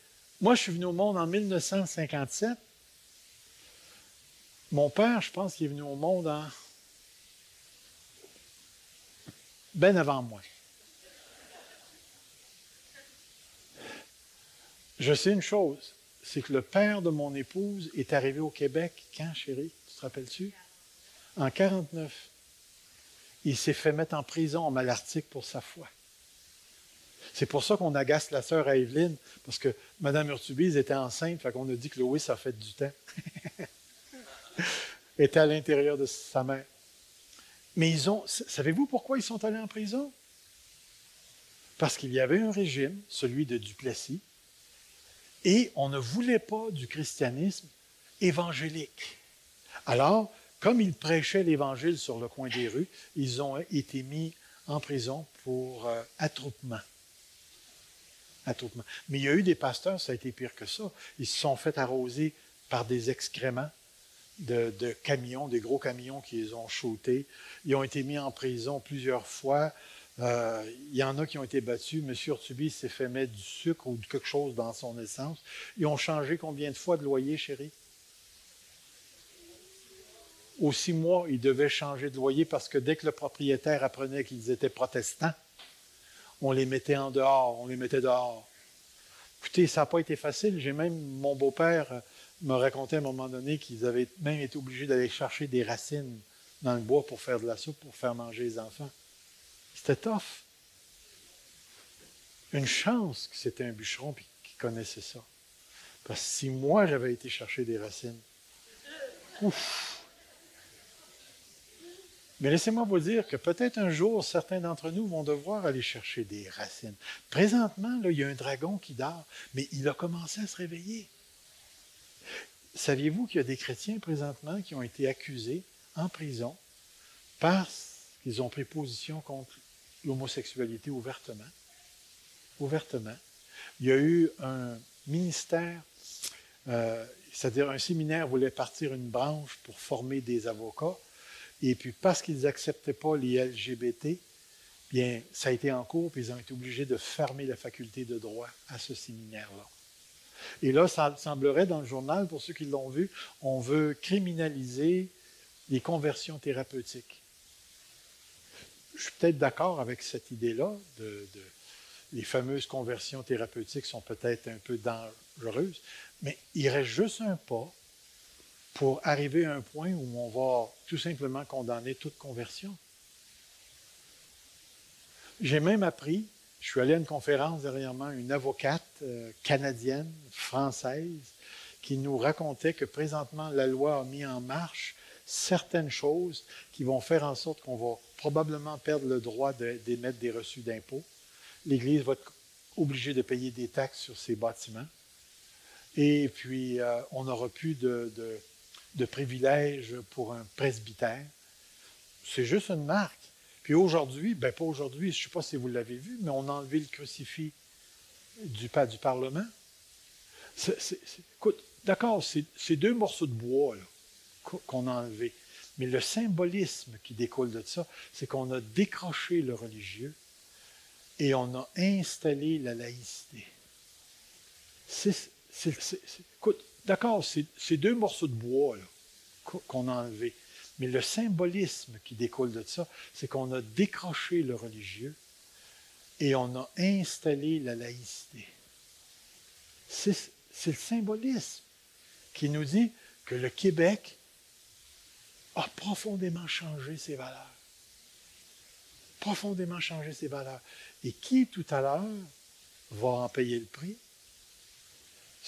moi, je suis venu au monde en 1957. Mon père, je pense qu'il est venu au monde en. ben avant moi. Je sais une chose, c'est que le père de mon épouse est arrivé au Québec quand, chérie? Tu te rappelles-tu? En 49. Il s'est fait mettre en prison en Malartic pour sa foi. C'est pour ça qu'on agace la sœur à Evelyne, parce que Mme Urtubise était enceinte, fait qu'on a dit que Louis, ça fait du temps. (laughs) était à l'intérieur de sa mère. Mais ils ont. Savez-vous pourquoi ils sont allés en prison? Parce qu'il y avait un régime, celui de Duplessis, et on ne voulait pas du christianisme évangélique. Alors, comme ils prêchaient l'Évangile sur le coin des rues, ils ont été mis en prison pour euh, attroupement. attroupement. Mais il y a eu des pasteurs, ça a été pire que ça. Ils se sont fait arroser par des excréments de, camions, des gros camions qui les ont shootés. Ils ont été mis en prison plusieurs fois. Euh, il y en a qui ont été battus. M. Urtubi s'est fait mettre du sucre ou quelque chose dans son essence. Ils ont changé combien de fois de loyer, chérie? Aux six mois, ils devaient changer de loyer parce que dès que le propriétaire apprenait qu'ils étaient protestants, on les mettait en dehors, on les mettait dehors. Écoutez, ça n'a pas été facile. J'ai même, mon beau-père me racontait à un moment donné qu'ils avaient même été obligés d'aller chercher des racines dans le bois pour faire de la soupe, pour faire manger les enfants. C'était tough. Une chance que c'était un bûcheron et qu'il connaissait ça. Parce que si moi j'avais été chercher des racines, ouf! Mais laissez-moi vous dire que peut-être un jour, certains d'entre nous vont devoir aller chercher des racines. Présentement, il y a un dragon qui dort, mais il a commencé à se réveiller. Saviez-vous qu'il y a des chrétiens présentement qui ont été accusés en prison parce qu'ils ont pris position contre l'homosexualité ouvertement? Ouvertement. Il y a eu un ministère, euh, c'est-à-dire un séminaire voulait partir une branche pour former des avocats et puis, parce qu'ils n'acceptaient pas les LGBT, bien, ça a été en cours, puis ils ont été obligés de fermer la faculté de droit à ce séminaire-là. Et là, ça semblerait dans le journal, pour ceux qui l'ont vu, on veut criminaliser les conversions thérapeutiques. Je suis peut-être d'accord avec cette idée-là. Les fameuses conversions thérapeutiques sont peut-être un peu dangereuses, mais il reste juste un pas pour arriver à un point où on va tout simplement condamner toute conversion. J'ai même appris, je suis allé à une conférence dernièrement, une avocate euh, canadienne, française, qui nous racontait que présentement la loi a mis en marche certaines choses qui vont faire en sorte qu'on va probablement perdre le droit d'émettre des reçus d'impôts. L'Église va être obligée de payer des taxes sur ses bâtiments. Et puis, euh, on n'aura plus de, de privilèges pour un presbytère. C'est juste une marque. Puis aujourd'hui, ben pas aujourd'hui, je ne sais pas si vous l'avez vu, mais on a enlevé le crucifix du, du Parlement. écoute, d'accord, c'est deux morceaux de bois qu'on a enlevés. Mais le symbolisme qui découle de ça, c'est qu'on a décroché le religieux et on a installé la laïcité. écoute, D'accord, c'est deux morceaux de bois qu'on a enlevés. Mais le symbolisme qui découle de ça, c'est qu'on a décroché le religieux et on a installé la laïcité. C'est le symbolisme qui nous dit que le Québec a profondément changé ses valeurs. Profondément changé ses valeurs. Et qui, tout à l'heure, va en payer le prix?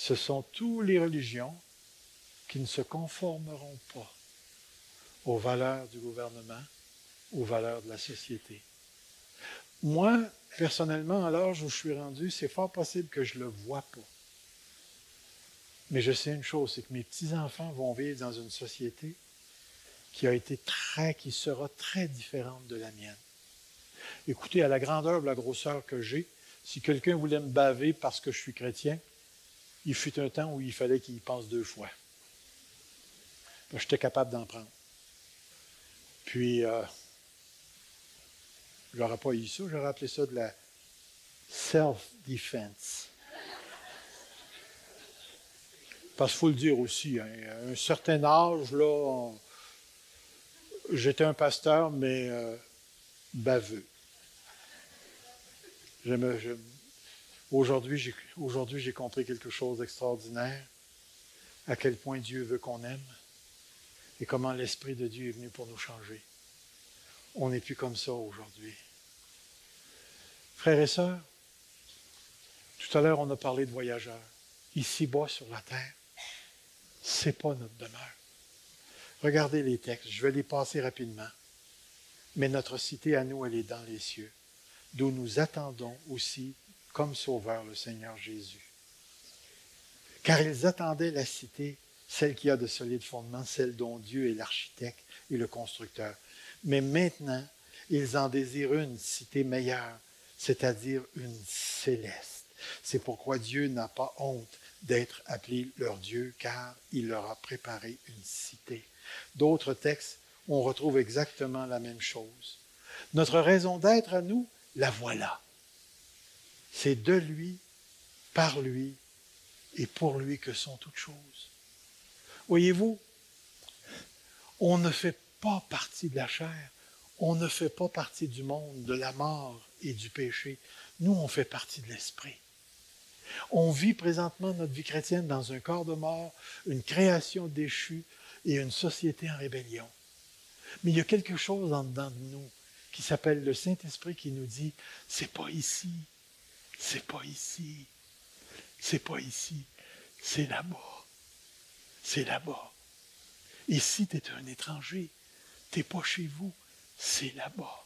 Ce sont toutes les religions qui ne se conformeront pas aux valeurs du gouvernement, aux valeurs de la société. Moi, personnellement, à l'âge où je suis rendu, c'est fort possible que je ne le vois pas. Mais je sais une chose, c'est que mes petits-enfants vont vivre dans une société qui a été très, qui sera très différente de la mienne. Écoutez, à la grandeur, la grosseur que j'ai, si quelqu'un voulait me baver parce que je suis chrétien, il fut un temps où il fallait qu'il y pense deux fois. J'étais capable d'en prendre. Puis, euh, J'aurais pas eu ça, j'aurais appelé ça de la self-defense. Parce qu'il faut le dire aussi, hein, à un certain âge, là, j'étais un pasteur, mais euh, baveux. Aujourd'hui, j'ai compris quelque chose d'extraordinaire, à quel point Dieu veut qu'on aime et comment l'Esprit de Dieu est venu pour nous changer. On n'est plus comme ça aujourd'hui. Frères et sœurs, tout à l'heure, on a parlé de voyageurs. Ici-bas sur la terre, ce n'est pas notre demeure. Regardez les textes, je vais les passer rapidement. Mais notre cité à nous, elle est dans les cieux, d'où nous attendons aussi comme sauveur le Seigneur Jésus. Car ils attendaient la cité, celle qui a de solides fondements, celle dont Dieu est l'architecte et le constructeur. Mais maintenant, ils en désirent une cité meilleure, c'est-à-dire une céleste. C'est pourquoi Dieu n'a pas honte d'être appelé leur Dieu, car il leur a préparé une cité. D'autres textes, on retrouve exactement la même chose. Notre raison d'être à nous, la voilà. C'est de lui, par lui et pour lui que sont toutes choses. Voyez-vous, on ne fait pas partie de la chair, on ne fait pas partie du monde, de la mort et du péché. Nous, on fait partie de l'esprit. On vit présentement notre vie chrétienne dans un corps de mort, une création déchue et une société en rébellion. Mais il y a quelque chose en dedans de nous qui s'appelle le Saint-Esprit qui nous dit, c'est pas ici, c'est pas ici, c'est pas ici, c'est là-bas, c'est là-bas. Ici, tu es un étranger, tu n'es pas chez vous, c'est là-bas.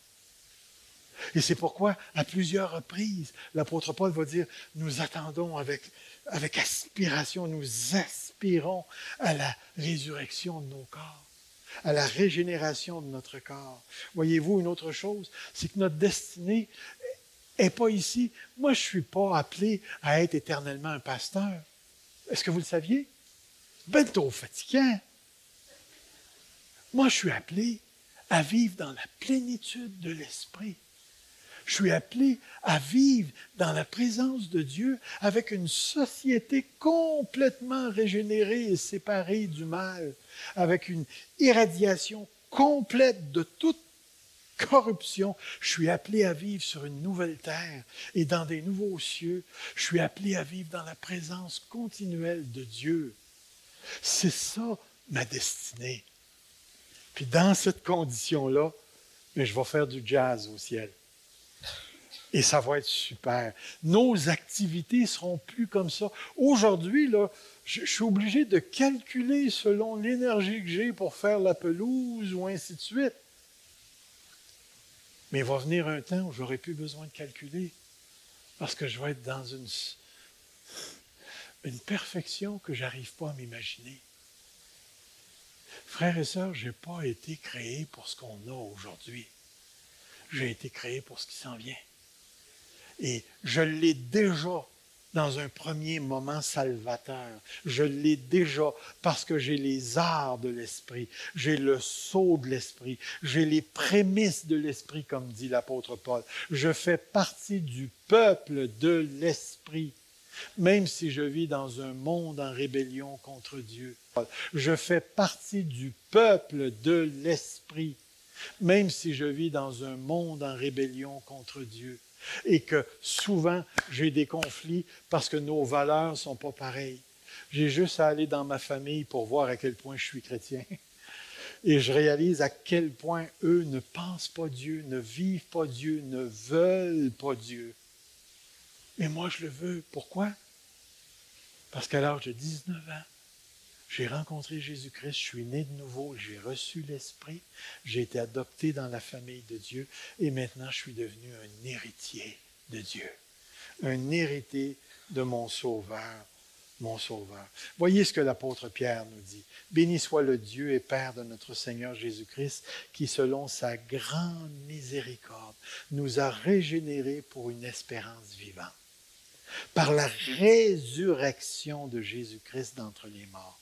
Et c'est pourquoi, à plusieurs reprises, l'apôtre Paul va dire, nous attendons avec, avec aspiration, nous aspirons à la résurrection de nos corps, à la régénération de notre corps. Voyez-vous, une autre chose, c'est que notre destinée n'est pas ici. Moi, je ne suis pas appelé à être éternellement un pasteur. Est-ce que vous le saviez? Ben trop fatigant. Moi, je suis appelé à vivre dans la plénitude de l'Esprit. Je suis appelé à vivre dans la présence de Dieu avec une société complètement régénérée et séparée du mal, avec une irradiation complète de toute corruption. Je suis appelé à vivre sur une nouvelle terre et dans des nouveaux cieux. Je suis appelé à vivre dans la présence continuelle de Dieu. C'est ça ma destinée. Puis dans cette condition-là, je vais faire du jazz au ciel. Et ça va être super. Nos activités seront plus comme ça. Aujourd'hui, là, je, suis obligé de calculer selon l'énergie que j'ai pour faire la pelouse ou ainsi de suite. Mais il va venir un temps où j'aurai plus besoin de calculer parce que je vais être dans une, perfection que j'arrive pas à m'imaginer. Frères et sœurs, je n'ai pas été créé pour ce qu'on a aujourd'hui. J'ai été créé pour ce qui s'en vient. Et je l'ai déjà dans un premier moment salvateur. Je l'ai déjà parce que j'ai les arts de l'esprit, j'ai le sceau de l'esprit, j'ai les prémices de l'esprit, comme dit l'apôtre Paul. Je fais partie du peuple de l'esprit, même si je vis dans un monde en rébellion contre Dieu. Je fais partie du peuple de l'esprit, même si je vis dans un monde en rébellion contre Dieu et que souvent j'ai des conflits parce que nos valeurs ne sont pas pareilles. J'ai juste à aller dans ma famille pour voir à quel point je suis chrétien. (laughs) Et je réalise à quel point eux ne pensent pas Dieu, ne vivent pas Dieu, ne veulent pas Dieu. Mais moi, je le veux. Pourquoi? Parce qu'à l'âge de 19 ans, j'ai rencontré Jésus-Christ, je suis né de nouveau, j'ai reçu l'Esprit, j'ai été adopté dans la famille de Dieu et maintenant je suis devenu un héritier de Dieu, un héritier de mon Sauveur, mon Sauveur. Voyez ce que l'apôtre Pierre nous dit. Béni soit le Dieu et Père de notre Seigneur Jésus-Christ, qui selon sa grande miséricorde nous a régénérés pour une espérance vivante. Par la résurrection de Jésus-Christ d'entre les morts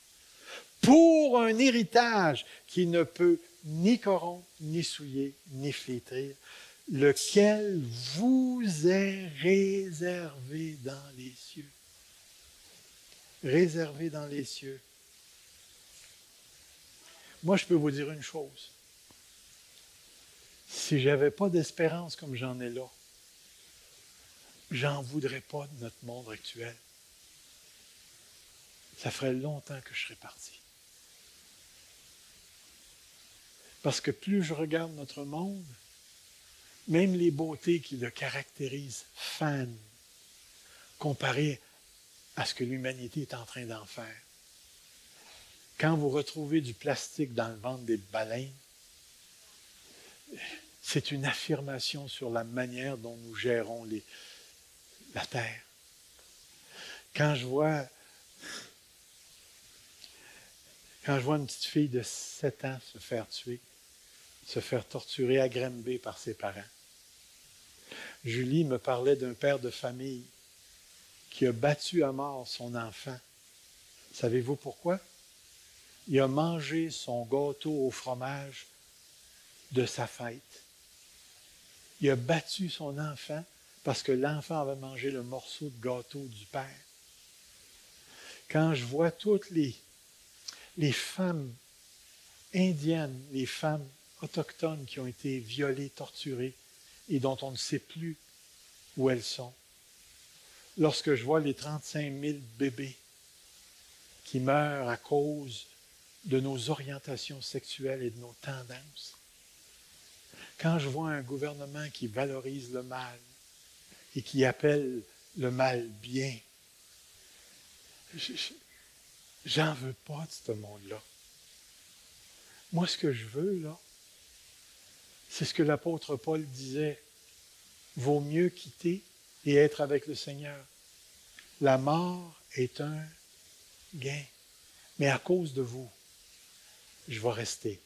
pour un héritage qui ne peut ni corrompre, ni souiller, ni flétrir, lequel vous est réservé dans les cieux. Réservé dans les cieux. Moi, je peux vous dire une chose. Si je n'avais pas d'espérance comme j'en ai là, j'en voudrais pas de notre monde actuel. Ça ferait longtemps que je serais parti. Parce que plus je regarde notre monde, même les beautés qui le caractérisent fanent comparé à ce que l'humanité est en train d'en faire. Quand vous retrouvez du plastique dans le ventre des baleines, c'est une affirmation sur la manière dont nous gérons la terre. Quand je vois quand je vois une petite fille de 7 ans se faire tuer, se faire torturer à par ses parents, Julie me parlait d'un père de famille qui a battu à mort son enfant. Savez-vous pourquoi? Il a mangé son gâteau au fromage de sa fête. Il a battu son enfant parce que l'enfant avait mangé le morceau de gâteau du père. Quand je vois toutes les, les femmes indiennes, les femmes autochtones qui ont été violées, torturées et dont on ne sait plus où elles sont, lorsque je vois les 35 000 bébés qui meurent à cause de nos orientations sexuelles et de nos tendances, quand je vois un gouvernement qui valorise le mal, et qui appelle le mal bien. J'en veux pas de ce monde-là. Moi, ce que je veux, là, c'est ce que l'apôtre Paul disait. Vaut mieux quitter et être avec le Seigneur. La mort est un gain. Mais à cause de vous, je vais rester.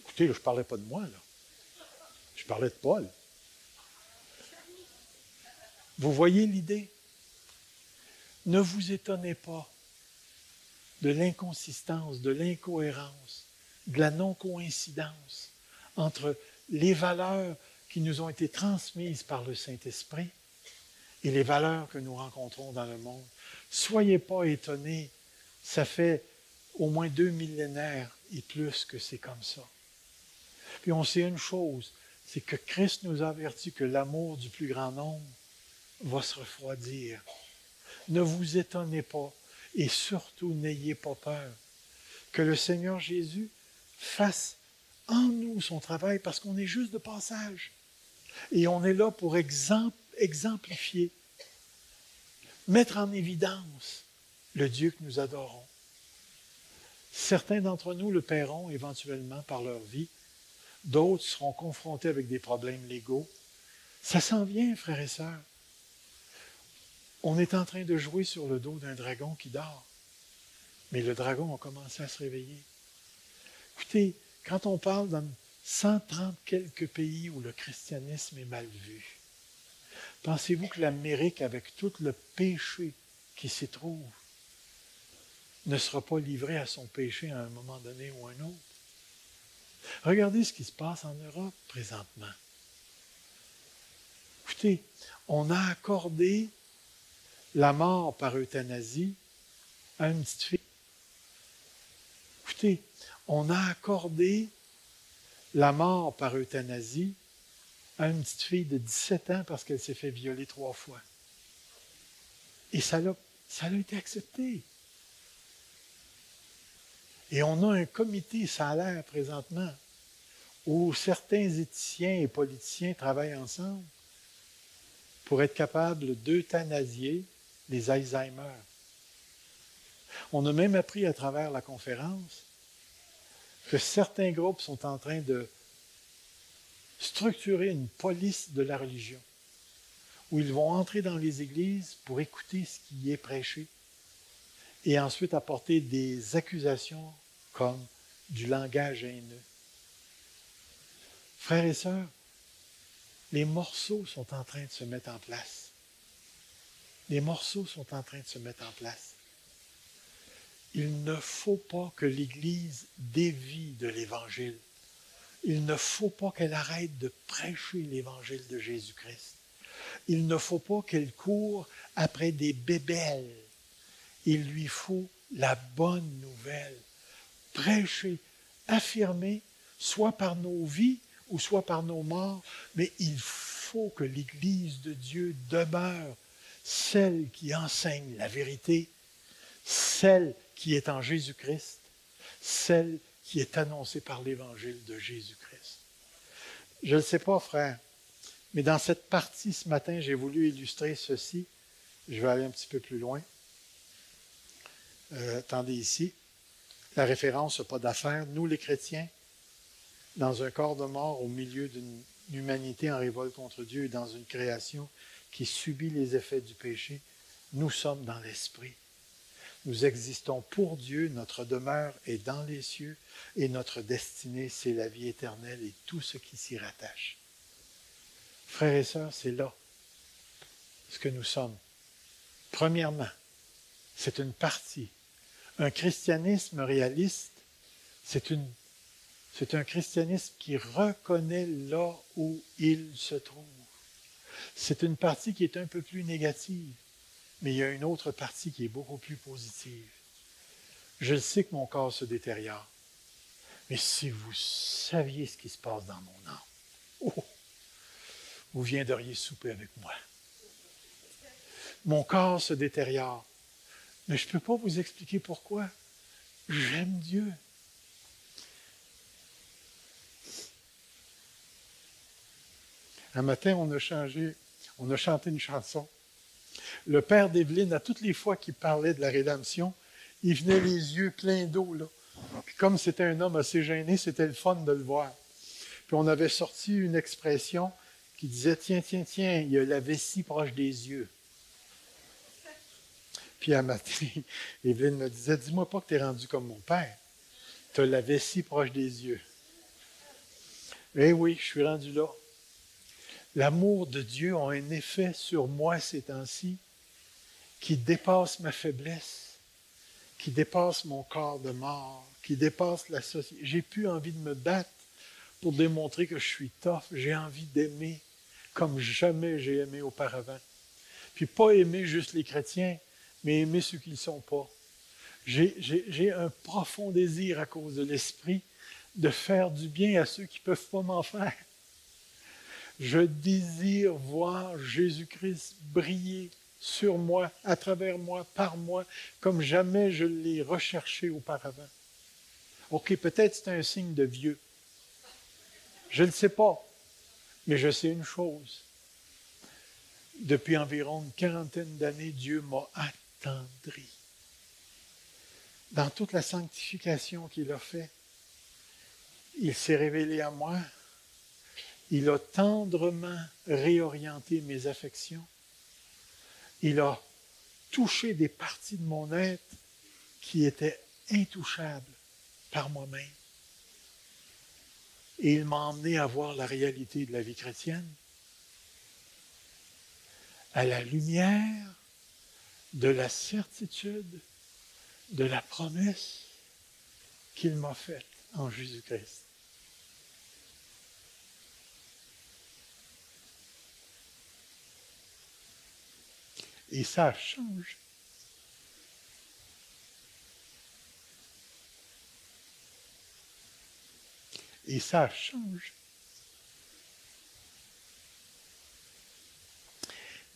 Écoutez, je ne parlais pas de moi, là. Je parlais de Paul. Vous voyez l'idée? Ne vous étonnez pas de l'inconsistance, de l'incohérence, de la non-coïncidence entre les valeurs qui nous ont été transmises par le Saint-Esprit et les valeurs que nous rencontrons dans le monde. Soyez pas étonnés, ça fait au moins deux millénaires et plus que c'est comme ça. Puis on sait une chose, c'est que Christ nous a averti que l'amour du plus grand nombre va se refroidir. Ne vous étonnez pas et surtout n'ayez pas peur que le Seigneur Jésus fasse en nous son travail parce qu'on est juste de passage. Et on est là pour exemplifier, mettre en évidence le Dieu que nous adorons. Certains d'entre nous le paieront éventuellement par leur vie. D'autres seront confrontés avec des problèmes légaux. Ça s'en vient, frères et sœurs. On est en train de jouer sur le dos d'un dragon qui dort. Mais le dragon a commencé à se réveiller. Écoutez, quand on parle dans 130 quelques pays où le christianisme est mal vu, pensez-vous que l'Amérique, avec tout le péché qui s'y trouve, ne sera pas livrée à son péché à un moment donné ou un autre? Regardez ce qui se passe en Europe présentement. Écoutez, on a accordé la mort par euthanasie à une petite fille. Écoutez, on a accordé la mort par euthanasie à une petite fille de 17 ans parce qu'elle s'est fait violer trois fois. Et ça a, ça a été accepté. Et on a un comité salaire présentement où certains éthiciens et politiciens travaillent ensemble pour être capables d'euthanasier les Alzheimer. On a même appris à travers la conférence que certains groupes sont en train de structurer une police de la religion, où ils vont entrer dans les églises pour écouter ce qui est prêché et ensuite apporter des accusations comme du langage haineux. Frères et sœurs, les morceaux sont en train de se mettre en place. Les morceaux sont en train de se mettre en place. Il ne faut pas que l'Église dévie de l'Évangile. il ne faut pas qu'elle arrête de prêcher l'évangile de Jésus-Christ. Il ne faut pas qu'elle court après des bébelles. Il lui faut la bonne nouvelle. Prêcher, affirmer, soit par nos vies ou soit par nos morts, mais il faut que l'Église de Dieu demeure celle qui enseigne la vérité, celle qui est en Jésus-Christ, celle qui est annoncée par l'Évangile de Jésus-Christ. Je ne sais pas, frère, mais dans cette partie ce matin, j'ai voulu illustrer ceci. Je vais aller un petit peu plus loin. Euh, attendez ici. La référence pas d'affaires. Nous, les chrétiens, dans un corps de mort au milieu d'une humanité en révolte contre Dieu et dans une création qui subit les effets du péché, nous sommes dans l'esprit. Nous existons pour Dieu, notre demeure est dans les cieux et notre destinée, c'est la vie éternelle et tout ce qui s'y rattache. Frères et sœurs, c'est là ce que nous sommes. Premièrement, c'est une partie. Un christianisme réaliste, c'est une c'est un christianisme qui reconnaît là où il se trouve. C'est une partie qui est un peu plus négative, mais il y a une autre partie qui est beaucoup plus positive. Je sais que mon corps se détériore, mais si vous saviez ce qui se passe dans mon âme, oh, vous viendriez souper avec moi. Mon corps se détériore, mais je ne peux pas vous expliquer pourquoi. J'aime Dieu. Un matin, on a changé, on a chanté une chanson. Le père d'Evelyne, à toutes les fois qu'il parlait de la rédemption, il venait les yeux pleins d'eau. Puis comme c'était un homme assez gêné, c'était le fun de le voir. Puis on avait sorti une expression qui disait Tiens, tiens, tiens, il y a la vessie proche des yeux. Puis un matin, (laughs) Evelyne me disait Dis-moi pas que tu es rendu comme mon père. Tu as la vessie proche des yeux. Eh oui, je suis rendu là. L'amour de Dieu a un effet sur moi ces temps-ci qui dépasse ma faiblesse, qui dépasse mon corps de mort, qui dépasse la société. J'ai plus envie de me battre pour démontrer que je suis tough. J'ai envie d'aimer comme jamais j'ai aimé auparavant. Puis pas aimer juste les chrétiens, mais aimer ceux qui ne sont pas. J'ai un profond désir à cause de l'Esprit de faire du bien à ceux qui ne peuvent pas m'en faire. Je désire voir Jésus-Christ briller sur moi, à travers moi, par moi, comme jamais je l'ai recherché auparavant. OK, peut-être c'est un signe de vieux. Je ne sais pas, mais je sais une chose. Depuis environ une quarantaine d'années, Dieu m'a attendri. Dans toute la sanctification qu'il a fait, il s'est révélé à moi il a tendrement réorienté mes affections. Il a touché des parties de mon être qui étaient intouchables par moi-même. Et il m'a emmené à voir la réalité de la vie chrétienne à la lumière de la certitude de la promesse qu'il m'a faite en Jésus-Christ. Et ça change. Et ça change.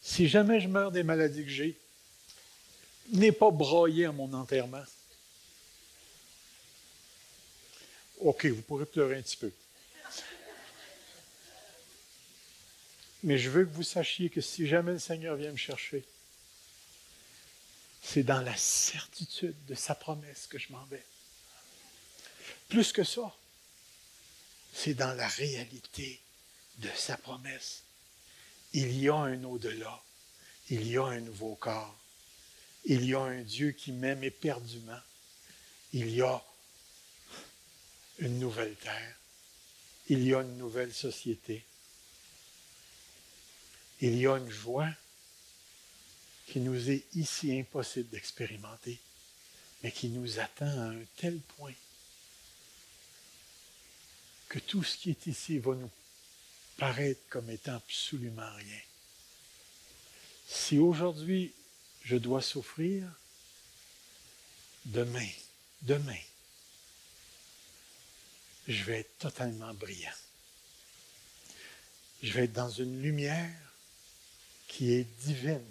Si jamais je meurs des maladies que j'ai, n'est pas broyé à mon enterrement. OK, vous pourrez pleurer un petit peu. Mais je veux que vous sachiez que si jamais le Seigneur vient me chercher, c'est dans la certitude de sa promesse que je m'en vais. Plus que ça, c'est dans la réalité de sa promesse. Il y a un au-delà. Il y a un nouveau corps. Il y a un Dieu qui m'aime éperdument. Il y a une nouvelle terre. Il y a une nouvelle société. Il y a une joie qui nous est ici impossible d'expérimenter, mais qui nous attend à un tel point que tout ce qui est ici va nous paraître comme étant absolument rien. Si aujourd'hui je dois souffrir, demain, demain, je vais être totalement brillant. Je vais être dans une lumière qui est divine.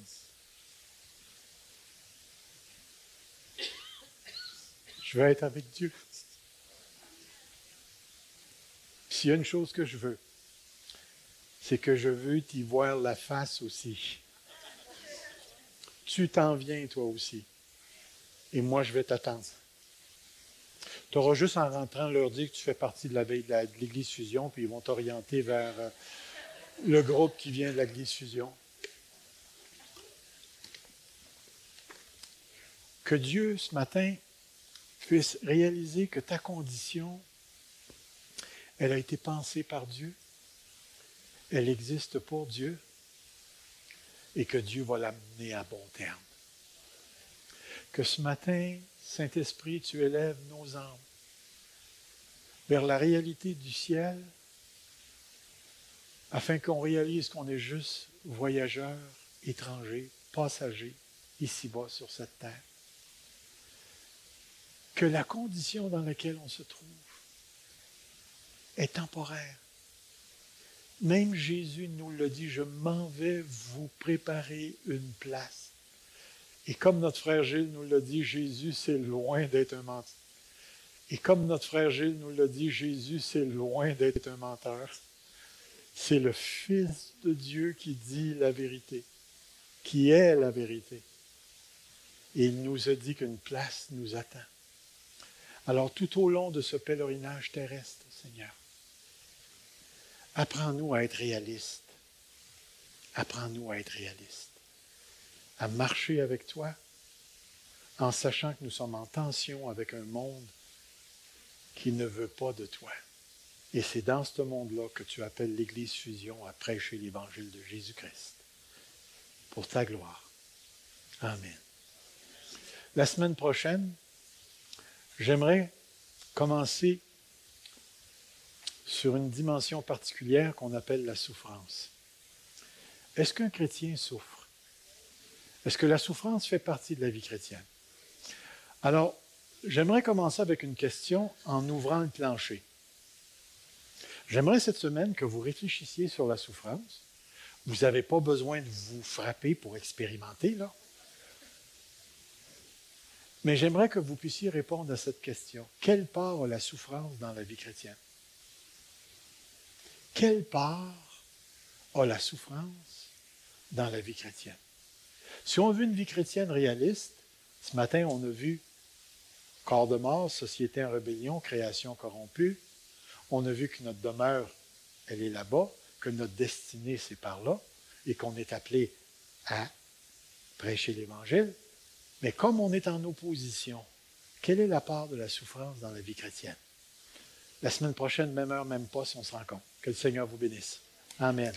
Je vais être avec Dieu. S'il y a une chose que je veux, c'est que je veux t'y voir la face aussi. Tu t'en viens, toi aussi. Et moi, je vais t'attendre. Tu auras juste en rentrant leur dire que tu fais partie de la veille de l'Église Fusion, puis ils vont t'orienter vers euh, le groupe qui vient de l'Église Fusion. Que Dieu, ce matin, puisse réaliser que ta condition elle a été pensée par Dieu. Elle existe pour Dieu. Et que Dieu va l'amener à bon terme. Que ce matin, Saint-Esprit, tu élèves nos âmes vers la réalité du ciel afin qu'on réalise qu'on est juste voyageurs, étrangers, passagers, ici-bas sur cette terre. Que la condition dans laquelle on se trouve est temporaire. Même Jésus nous le dit, je m'en vais vous préparer une place. Et comme notre frère Gilles nous l'a dit, Jésus, c'est loin d'être un menteur. Et comme notre frère Gilles nous l'a dit, Jésus, c'est loin d'être un menteur. C'est le Fils de Dieu qui dit la vérité, qui est la vérité. Et il nous a dit qu'une place nous attend. Alors tout au long de ce pèlerinage terrestre, Seigneur, Apprends-nous à être réalistes. Apprends-nous à être réalistes. À marcher avec toi en sachant que nous sommes en tension avec un monde qui ne veut pas de toi. Et c'est dans ce monde-là que tu appelles l'Église Fusion à prêcher l'Évangile de Jésus-Christ. Pour ta gloire. Amen. La semaine prochaine, j'aimerais commencer sur une dimension particulière qu'on appelle la souffrance. Est-ce qu'un chrétien souffre? Est-ce que la souffrance fait partie de la vie chrétienne? Alors, j'aimerais commencer avec une question en ouvrant le plancher. J'aimerais cette semaine que vous réfléchissiez sur la souffrance. Vous n'avez pas besoin de vous frapper pour expérimenter, là. Mais j'aimerais que vous puissiez répondre à cette question. Quelle part a la souffrance dans la vie chrétienne? Quelle part a la souffrance dans la vie chrétienne? Si on veut une vie chrétienne réaliste, ce matin, on a vu corps de mort, société en rébellion, création corrompue. On a vu que notre demeure, elle est là-bas, que notre destinée, c'est par là, et qu'on est appelé à prêcher l'Évangile. Mais comme on est en opposition, quelle est la part de la souffrance dans la vie chrétienne? La semaine prochaine, même heure, même pas, si on se rencontre. Que le Seigneur vous bénisse. Amen.